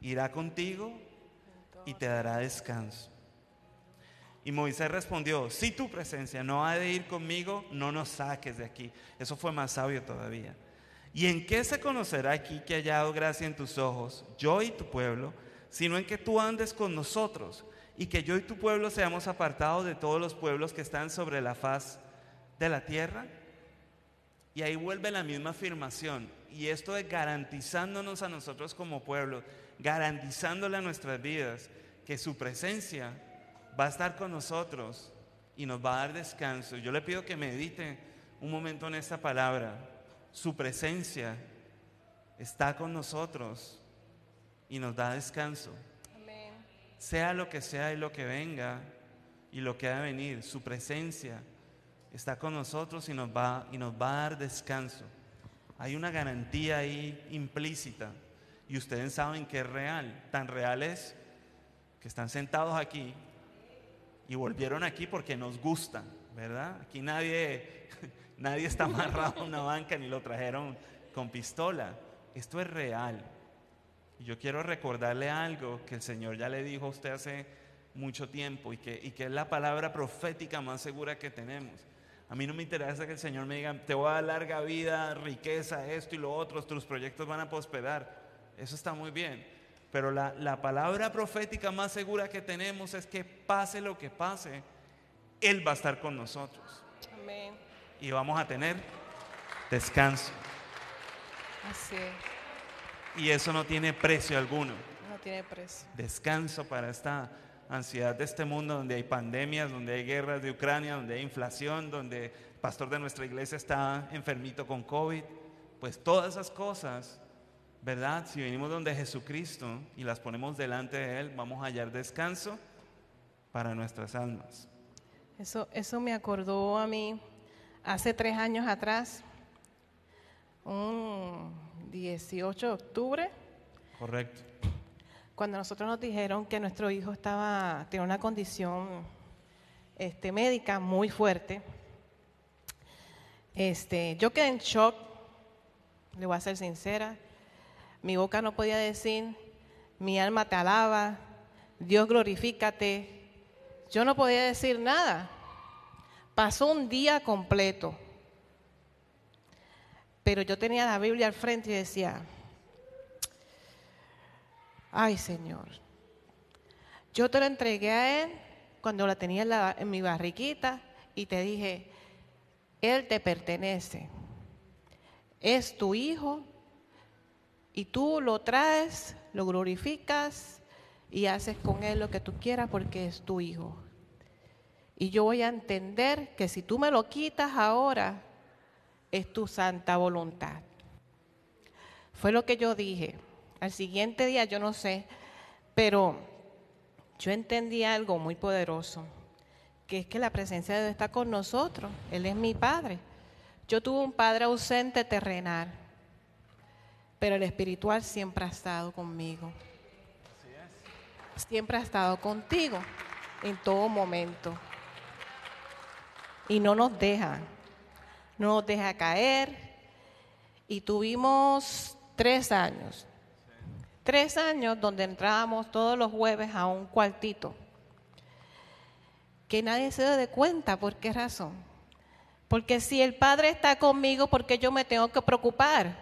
irá contigo y te dará descanso. Y Moisés respondió, si tu presencia no ha de ir conmigo, no nos saques de aquí. Eso fue más sabio todavía. ¿Y en qué se conocerá aquí que haya dado gracia en tus ojos, yo y tu pueblo, sino en que tú andes con nosotros y que yo y tu pueblo seamos apartados de todos los pueblos que están sobre la faz de la tierra? Y ahí vuelve la misma afirmación. Y esto es garantizándonos a nosotros como pueblo, garantizándole a nuestras vidas que su presencia va a estar con nosotros y nos va a dar descanso. Yo le pido que medite un momento en esta palabra. Su presencia está con nosotros y nos da descanso sea lo que sea y lo que venga y lo que ha de venir, su presencia está con nosotros y nos va, y nos va a dar descanso. Hay una garantía ahí implícita y ustedes saben que es real. Tan real es que están sentados aquí y volvieron aquí porque nos gustan, ¿verdad? Aquí nadie, nadie está amarrado a una banca ni lo trajeron con pistola. Esto es real. Y yo quiero recordarle algo que el Señor ya le dijo a usted hace mucho tiempo y que, y que es la palabra profética más segura que tenemos. A mí no me interesa que el Señor me diga, te voy a dar larga vida, riqueza, esto y lo otro, tus proyectos van a prosperar. Eso está muy bien. Pero la, la palabra profética más segura que tenemos es que pase lo que pase, Él va a estar con nosotros. Amén. Y vamos a tener descanso. Así es. Y eso no tiene precio alguno. No tiene precio. Descanso para esta ansiedad de este mundo donde hay pandemias, donde hay guerras de Ucrania, donde hay inflación, donde el pastor de nuestra iglesia está enfermito con COVID. Pues todas esas cosas, ¿verdad? Si venimos donde Jesucristo y las ponemos delante de Él, vamos a hallar descanso para nuestras almas. Eso, eso me acordó a mí hace tres años atrás. Un 18 de octubre. Correcto. Cuando nosotros nos dijeron que nuestro hijo estaba, tenía una condición este, médica muy fuerte, este, yo quedé en shock, le voy a ser sincera. Mi boca no podía decir, mi alma te alaba, Dios glorifícate. Yo no podía decir nada. Pasó un día completo pero yo tenía la Biblia al frente y decía, ay Señor, yo te lo entregué a Él cuando la tenía en, mi barriquita y te dije, Él te pertenece, es tu hijo y tú lo traes, lo glorificas y haces con Él lo que tú quieras porque es tu hijo. Y yo voy a entender que si tú me lo quitas ahora, es tu santa voluntad. Fue lo que yo dije. Al siguiente día yo no sé, pero yo entendí algo muy poderoso, que es que la presencia de Dios está con nosotros. Él es mi Padre. Yo tuve un Padre ausente terrenal, pero el espiritual siempre ha estado conmigo. Siempre ha estado contigo en todo momento. Y no nos deja no nos deja caer. Y tuvimos tres años, tres años donde entrábamos todos los jueves a un cuartito, que nadie se de cuenta por qué razón. Porque si el Padre está conmigo, ¿por qué yo me tengo que preocupar?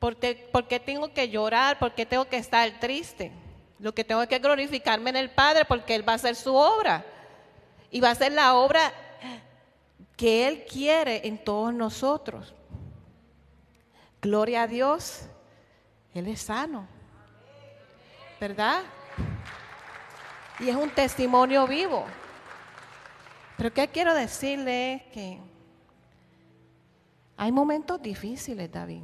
¿Por qué, tengo que llorar? ¿Por qué tengo que estar triste? Lo que tengo que glorificarme en el Padre porque Él va a hacer su obra. Y va a hacer la obra que Él quiere en todos nosotros. Gloria a Dios. Él es sano. ¿Verdad? Y es un testimonio vivo. Pero ¿qué quiero decirle? Es que hay momentos difíciles, David.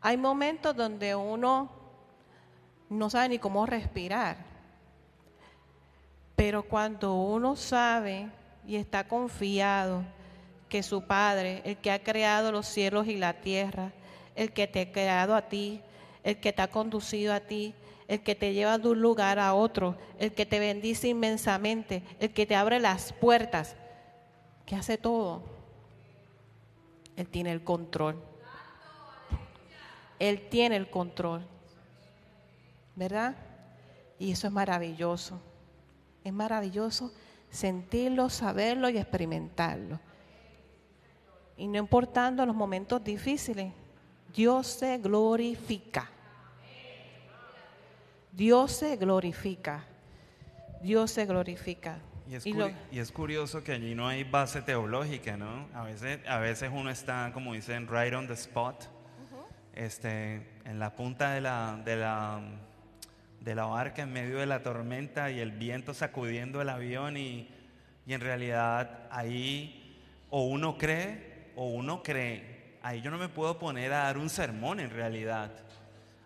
Hay momentos donde uno no sabe ni cómo respirar. Pero cuando uno sabe y está confiado que su Padre, el que ha creado los cielos y la tierra, el que te ha creado a ti, el que te ha conducido a ti, el que te lleva de un lugar a otro, el que te bendice inmensamente, el que te abre las puertas, que hace todo. Él tiene el control. Él tiene el control. ¿Verdad? Y eso es maravilloso. Es maravilloso sentirlo, saberlo y experimentarlo. Y no importando los momentos difíciles, Dios se glorifica. Dios se glorifica. Dios se glorifica. Y es, Y curi- lo- y es curioso que allí no hay base teológica, ¿no? A veces, a veces uno está, como dicen, right on the spot, este, en la punta de la, de, la, de la barca, en medio de la tormenta y el viento sacudiendo el avión y, y en realidad ahí o uno cree o uno cree. Ahí yo no me puedo poner a dar un sermón en realidad.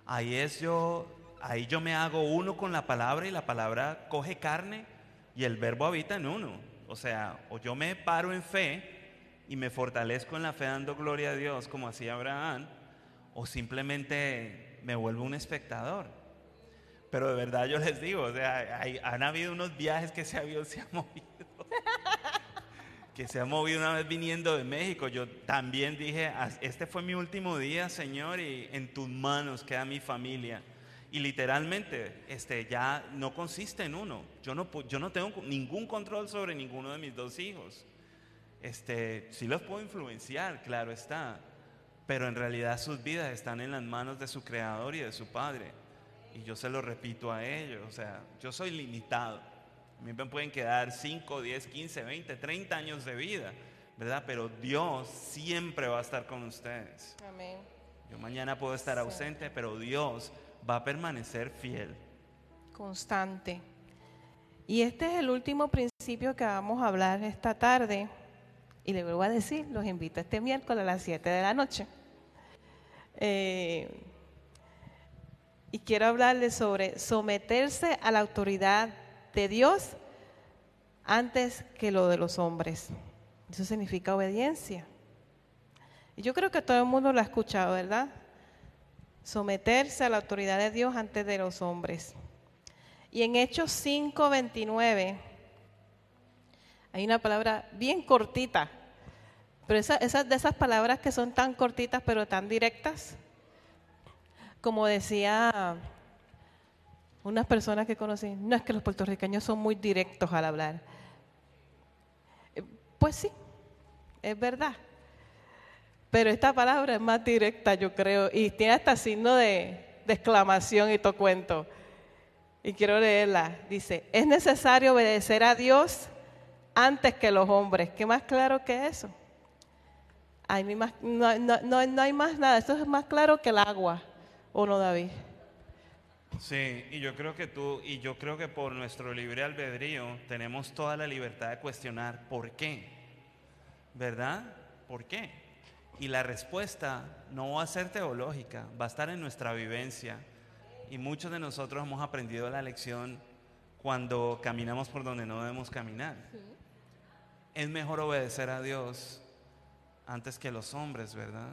Ahí es yo, ahí yo me hago uno con la palabra y la palabra coge carne y el verbo habita en uno. O sea, o yo me paro en fe y me fortalezco en la fe dando gloria a Dios como hacía Abraham, o simplemente me vuelvo un espectador. Pero de verdad yo les digo, o sea, han habido unos viajes que avión se ha movido. Que se ha movido una vez viniendo de México. Yo también dije, "As- este fue mi último día, Señor, y en tus manos queda mi familia. Y literalmente, este, ya no consiste en uno. Yo no, yo no tengo ningún control sobre ninguno de mis dos hijos. Este, sí los puedo influenciar, claro está, pero en realidad sus vidas están en las manos de su creador y de su padre. Y yo se lo repito a ellos, o sea, yo soy limitado. A mí me pueden quedar 5, 10, 15, 20, 30 años de vida, ¿verdad? Pero Dios siempre va a estar con ustedes. Amén. Yo mañana puedo estar ausente, pero Dios va a permanecer fiel. Constante. Y este es el último principio que vamos a hablar esta tarde. Y le vuelvo a decir, los invito este miércoles a las 7 de la noche. Eh, y quiero hablarles sobre someterse a la autoridad de Dios antes que lo de los hombres. Eso significa obediencia. Y yo creo que todo el mundo lo ha escuchado, ¿verdad? Someterse a la autoridad de Dios antes de los hombres. Y en Hechos 5:29 hay una palabra bien cortita, pero esa- esas de esas palabras que son tan cortitas pero tan directas, como decía unas personas que conocí, no es que los puertorriqueños son muy directos al hablar. Eh, Pues sí, es verdad. Pero esta palabra es más directa, yo creo, y tiene hasta signo de, de exclamación y todo cuento. Y quiero leerla. Dice, es necesario obedecer a Dios antes que los hombres. ¿Qué más claro que eso? Ay, no, no- no- no hay más nada. Esto es más claro que el agua. ¿O no, David? Sí, y yo creo que tú, y yo creo que por nuestro libre albedrío tenemos toda la libertad de cuestionar por qué, ¿verdad? ¿Por qué? Y la respuesta no va a ser teológica, va a estar en nuestra vivencia. Y muchos de nosotros hemos aprendido la lección cuando caminamos por donde no debemos caminar. Es mejor obedecer a Dios antes que los hombres, ¿verdad?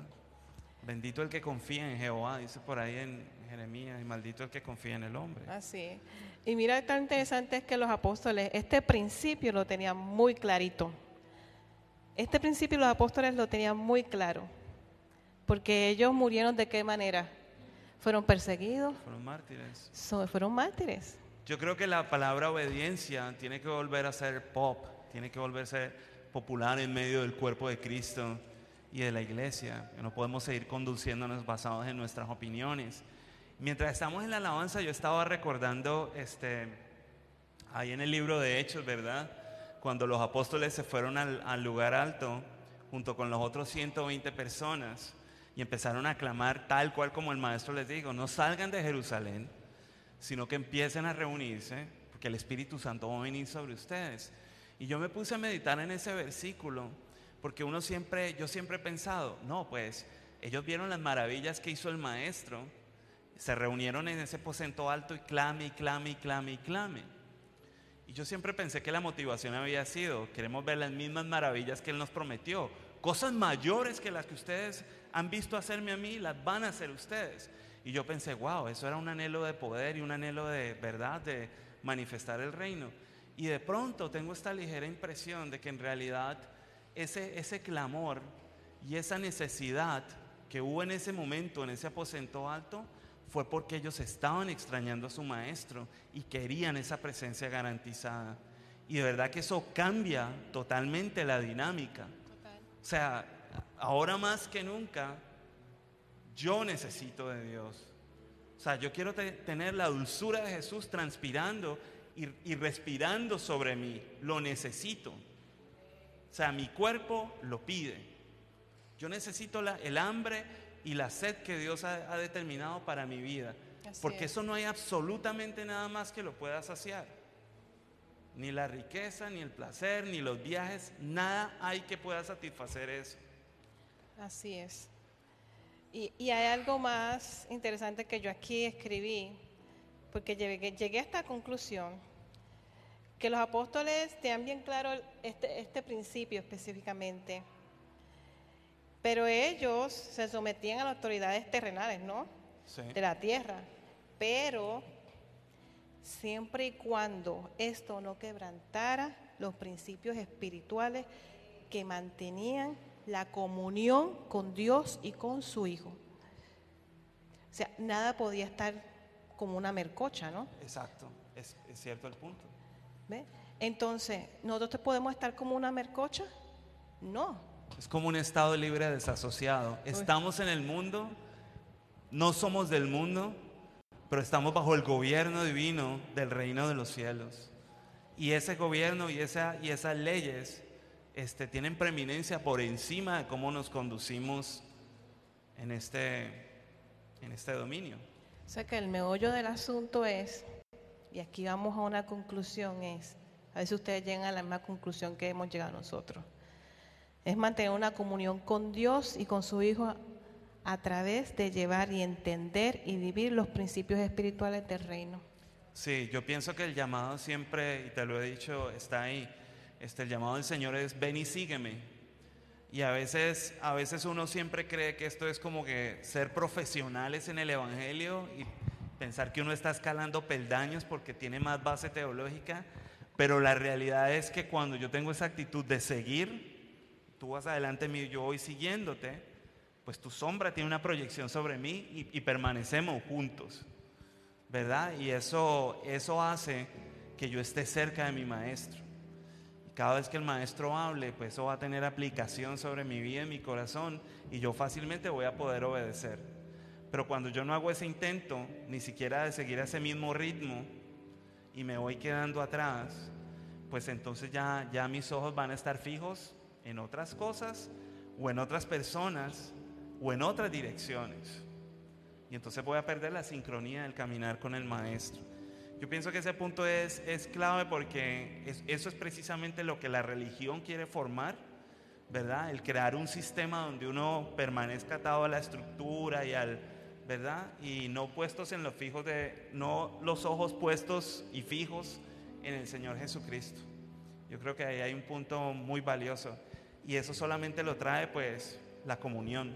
Bendito el que confía en Jehová, dice por ahí en Jeremías, y maldito el que confía en el hombre. Así es. Y mira, tan interesante es que los apóstoles, este principio lo tenían muy clarito. Este principio los apóstoles lo tenían muy claro. Porque ellos murieron de qué manera? Fueron perseguidos, Fueron mártires. so- fueron mártires. Yo creo que la palabra obediencia tiene que volver a ser pop, tiene que volver a ser popular en medio del cuerpo de Cristo y de la iglesia. No podemos seguir conduciéndonos basados en nuestras opiniones. Mientras estamos en la alabanza, yo estaba recordando este, ahí en el libro de Hechos, ¿verdad? Cuando los apóstoles se fueron al, lugar alto junto con los otros 120 personas y empezaron a clamar tal cual como el maestro les dijo, no salgan de Jerusalén, sino que empiecen a reunirse, porque el Espíritu Santo va a venir sobre ustedes. Y yo me puse a meditar en ese versículo, porque uno siempre, yo siempre he pensado, no, pues ellos vieron las maravillas que hizo el maestro, se reunieron en ese aposento alto y clame y clame y clame y clame. Y yo siempre pensé que la motivación había sido, queremos ver las mismas maravillas que Él nos prometió, cosas mayores que las que ustedes han visto hacerme a mí, las van a hacer ustedes. Y yo pensé, wow, eso era un anhelo de poder y un anhelo de verdad, de manifestar el reino. Y de pronto tengo esta ligera impresión de que en realidad ese, ese clamor y esa necesidad que hubo en ese momento, en ese aposento alto, fue porque ellos estaban extrañando a su maestro y querían esa presencia garantizada. Y de verdad que eso cambia totalmente la dinámica. O sea, ahora más que nunca, yo necesito de Dios. O sea, yo quiero tener la dulzura de Jesús transpirando y, respirando sobre mí. Lo necesito. O sea, mi cuerpo lo pide. Yo necesito el hambre y la sed que Dios ha, determinado para mi vida. porque eso no hay absolutamente nada más que lo pueda saciar. Ni la riqueza, ni el placer, ni los viajes, nada hay que pueda satisfacer eso. Así es. Y, hay algo más interesante que yo aquí escribí, porque llegué, llegué a esta conclusión, que los apóstoles tenían bien claro este, este principio específicamente, pero ellos se sometían a las autoridades terrenales, ¿no? De la tierra, pero siempre y cuando esto no quebrantara los principios espirituales que mantenían la comunión con Dios y con su Hijo. O sea, nada podía estar como una mercocha, ¿no? Exacto, es, cierto el punto. ¿Ve? Entonces, ¿nosotros podemos estar como una mercocha? No. Es como un estado libre desasociado. Estamos en el mundo, no somos del mundo, pero estamos bajo el gobierno divino del reino de los cielos. Y ese gobierno y, esa, y esas leyes este, tienen preeminencia por encima de cómo nos conducimos en este, en este dominio. O sea que el meollo del asunto es, y aquí vamos a una conclusión, es, a ver si ustedes llegan a la misma conclusión que hemos llegado nosotros, es mantener una comunión con Dios y con su Hijo a través de llevar y entender y vivir los principios espirituales del reino. Sí, yo pienso que el llamado siempre, y te lo he dicho, está ahí este, el llamado del Señor es ven y sígueme. Y a veces, a veces uno siempre cree que esto es como que ser profesionales en el Evangelio y pensar que uno está escalando peldaños porque tiene más base teológica, pero la realidad es que cuando yo tengo esa actitud de seguir, tú vas adelante mío, yo voy siguiéndote, pues tu sombra tiene una proyección sobre mí y, permanecemos juntos, ¿verdad? Y eso, eso hace que yo esté cerca de mi maestro. Cada vez que el maestro hable, pues eso va a tener aplicación sobre mi vida y mi corazón y yo fácilmente voy a poder obedecer. Pero cuando yo no hago ese intento, ni siquiera de seguir ese mismo ritmo y me voy quedando atrás, pues entonces ya, ya mis ojos van a estar fijos en otras cosas o en otras personas o en otras direcciones. Y entonces voy a perder la sincronía del caminar con el maestro. Yo pienso que ese punto es, es clave porque eso es precisamente lo que la religión quiere formar, ¿verdad? El crear un sistema donde uno permanezca atado a la estructura y al, ¿verdad? Y no puestos en los fijos de, no los ojos puestos y fijos en el Señor Jesucristo. Yo creo que ahí hay un punto muy valioso y eso solamente lo trae pues la comunión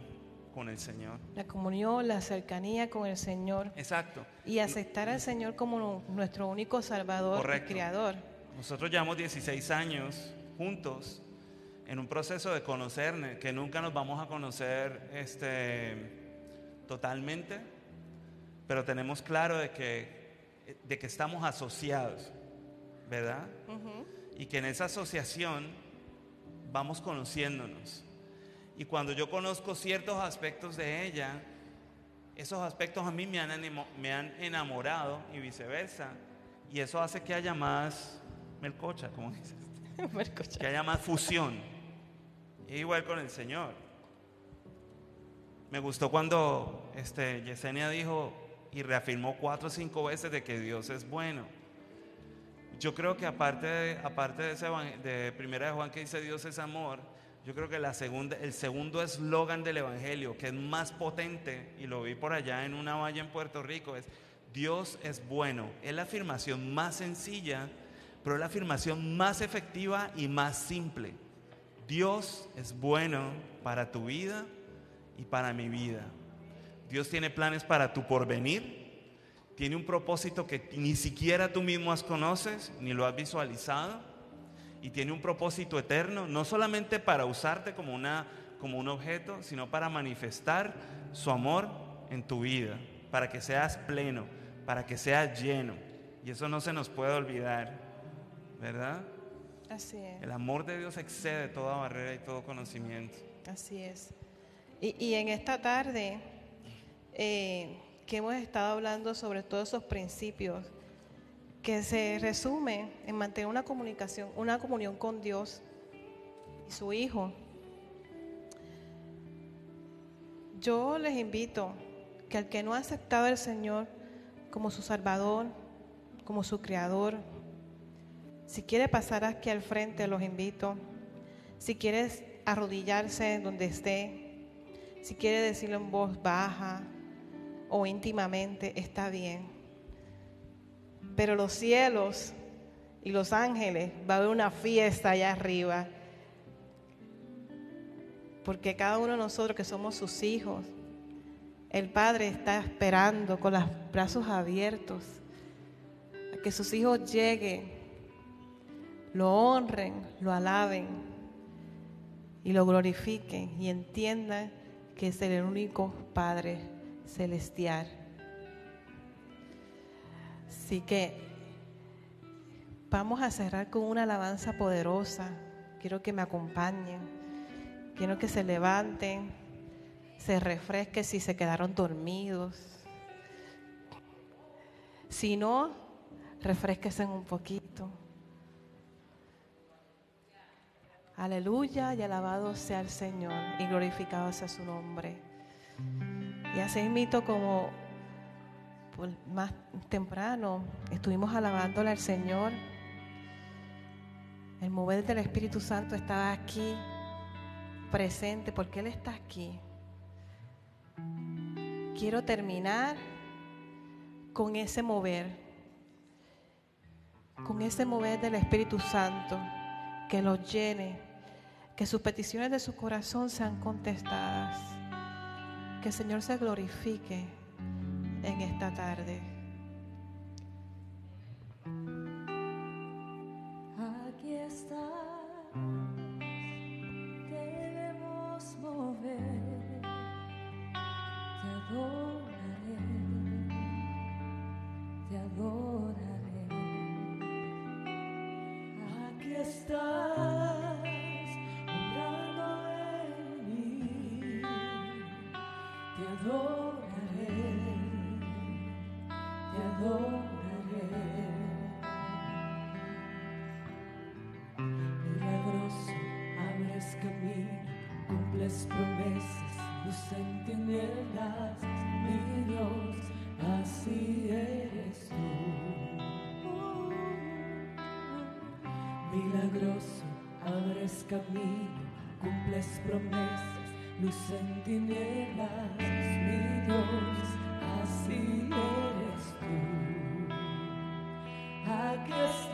con el Señor. La comunión, la cercanía con el Señor. Exacto. Y aceptar al Señor como nuestro único Salvador y Creador. Nosotros llevamos 16 años juntos en un proceso de conocer, que nunca nos vamos a conocer este, totalmente, pero tenemos claro de que, de que estamos asociados, ¿verdad? Y que en esa asociación vamos conociéndonos. Y cuando yo conozco ciertos aspectos de ella, esos aspectos a mí me han, me han enamorado y viceversa. Y eso hace que haya más melcocha, como dices. Que haya más fusión. igual con el Señor. Me gustó cuando este, Yesenia dijo y reafirmó cuatro o cinco veces de que Dios es bueno. Yo creo que aparte de, aparte de ese de primera de Juan que dice Dios es amor, yo creo que la segunda, el segundo eslogan del Evangelio, que es más potente, y lo vi por allá en una valla en Puerto Rico, es Dios es bueno. Es la afirmación más sencilla, pero es la afirmación más efectiva y más simple. Dios es bueno para tu vida y para mi vida. Dios tiene planes para tu porvenir. Tiene un propósito que ni siquiera tú mismo has conoces ni lo has visualizado. Y tiene un propósito eterno, no solamente para usarte como, una, como un objeto, sino para manifestar su amor en tu vida, para que seas pleno, para que seas lleno. Y eso no se nos puede olvidar, ¿verdad? Así es. El amor de Dios excede toda barrera y todo conocimiento. Así es. Y, en esta tarde eh, que hemos estado hablando sobre todos esos principios, que se resume en mantener una comunicación, una comunión con Dios y su Hijo. Yo les invito que al que no ha aceptado al Señor como su Salvador, como su Creador, si quiere pasar aquí al frente, los invito. Si quieres arrodillarse donde esté, si quiere decirlo en voz baja o íntimamente, está bien. Pero los cielos y los ángeles va a haber una fiesta allá arriba. Porque cada uno de nosotros que somos sus hijos, el Padre está esperando con los brazos abiertos a que sus hijos lleguen, lo honren, lo alaben y lo glorifiquen y entiendan que es el único Padre celestial. Así que vamos a cerrar con una alabanza poderosa. Quiero que me acompañen. Quiero que se levanten, se refresquen si se quedaron dormidos. Si no, refresquesen un poquito. Aleluya y alabado sea el Señor y glorificado sea su nombre. Y así mito como más temprano estuvimos alabándole al Señor. El mover del Espíritu Santo estaba aquí presente porque Él está aquí. Quiero terminar con ese mover, con ese mover del Espíritu Santo que lo llene que sus peticiones de su corazón sean contestadas. Que el Señor se glorifique en esta tarde. Aquí está, debemos mover, te adoraré, te adoraré. Aquí está. Milagroso, abres camino, cumples promesas, luz en tinieblas, mi Dios, así eres tú. Milagroso,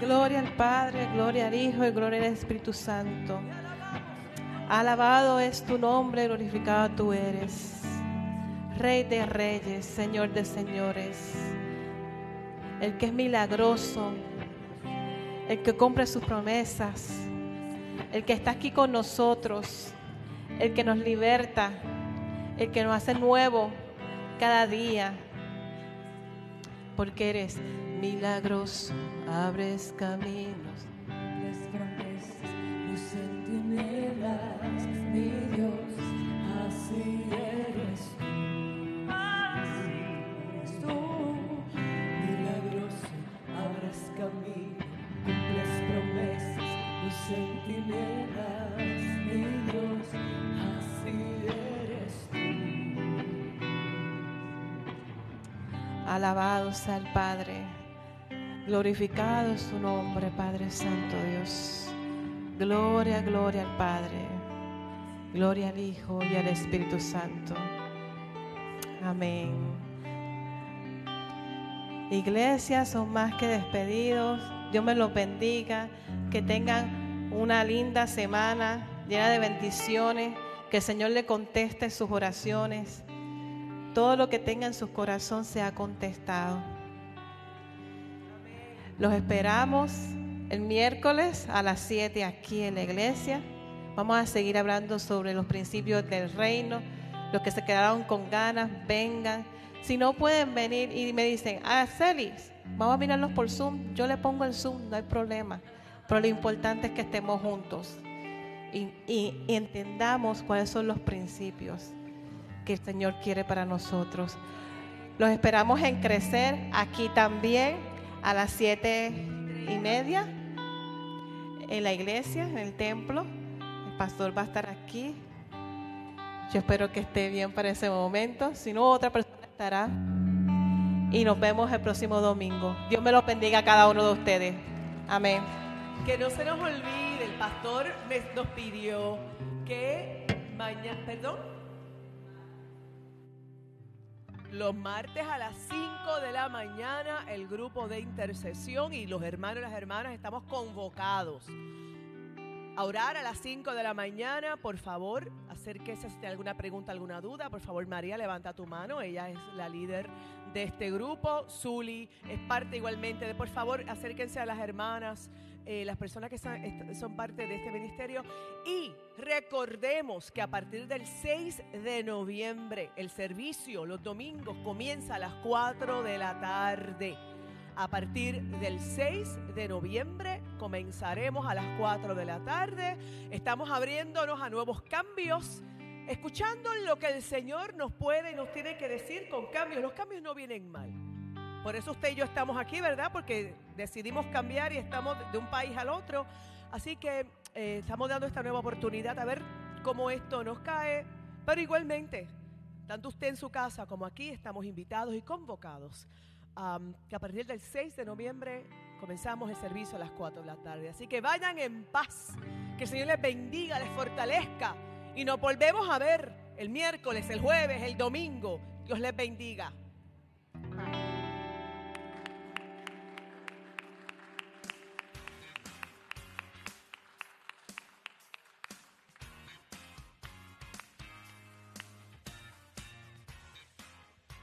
Gloria al Padre, gloria al Hijo y gloria al Espíritu Santo. Alabado es tu nombre, glorificado tú eres. Rey de reyes, Señor de señores. El que es milagroso, el que cumple sus promesas, el que está aquí con nosotros, el que nos liberta, el que nos hace nuevo cada día. Porque eres milagroso, abres caminos. Las promesas, tus centinelas, mi Dios, así eres tú. Así eres tú. Milagroso, abres camino, cumples promesas, tus centinelas, mi Dios, así eres tú. Alabado sea el Padre. Glorificado es su nombre, Padre Santo Dios. Gloria, gloria al Padre. Gloria al Hijo y al Espíritu Santo. Amén. Iglesias son más que despedidos. Dios me los bendiga. Que tengan una linda semana llena de bendiciones. Que el Señor le conteste sus oraciones. Todo lo que tenga en su corazón sea contestado. Los esperamos el miércoles a las 7 aquí en la iglesia. Vamos a seguir hablando sobre los principios del reino. Los que se quedaron con ganas, vengan. Si no pueden venir y me dicen, ah, Celis, vamos a mirarlos por Zoom. Yo le pongo el Zoom, no hay problema. Pero lo importante es que estemos juntos y, y- y entendamos cuáles son los principios que el Señor quiere para nosotros. Los esperamos en crecer aquí también a las siete y media en la iglesia, en el templo. El pastor va a estar aquí. Yo espero que esté bien para ese momento. Si no, otra persona estará. Y nos vemos el próximo domingo. Dios me lo bendiga a cada uno de ustedes. Amén. Que no se nos olvide, el pastor nos pidió que mañana, perdón, los martes a las 5 de la mañana el grupo de intercesión y los hermanos y las hermanas estamos convocados a orar a las 5 de la mañana. Por favor, acérquese si tiene alguna pregunta, alguna duda. Por favor, María, levanta tu mano. Ella es la líder de este grupo. Zuli es parte igualmente de, por favor, acérquense a las hermanas, eh, las personas que son, son parte de este ministerio. Y recordemos que a partir del 6 de noviembre, el servicio los domingos comienza a las 4 de la tarde. A partir del 6 de noviembre comenzaremos a las 4 de la tarde. Estamos abriéndonos a nuevos cambios, escuchando lo que el Señor nos puede y nos tiene que decir con cambios. Los cambios no vienen mal. Por eso usted y yo estamos aquí, ¿verdad? Porque decidimos cambiar y estamos de un país al otro. Así que eh, estamos dando esta nueva oportunidad a ver cómo esto nos cae. Pero igualmente, tanto usted en su casa como aquí estamos invitados y convocados am, que a partir del 6 de noviembre comenzamos el servicio a las 4 de la tarde. Así que vayan en paz, que el Señor les bendiga, les fortalezca y nos volvemos a ver el miércoles, el jueves, el domingo. Dios les bendiga.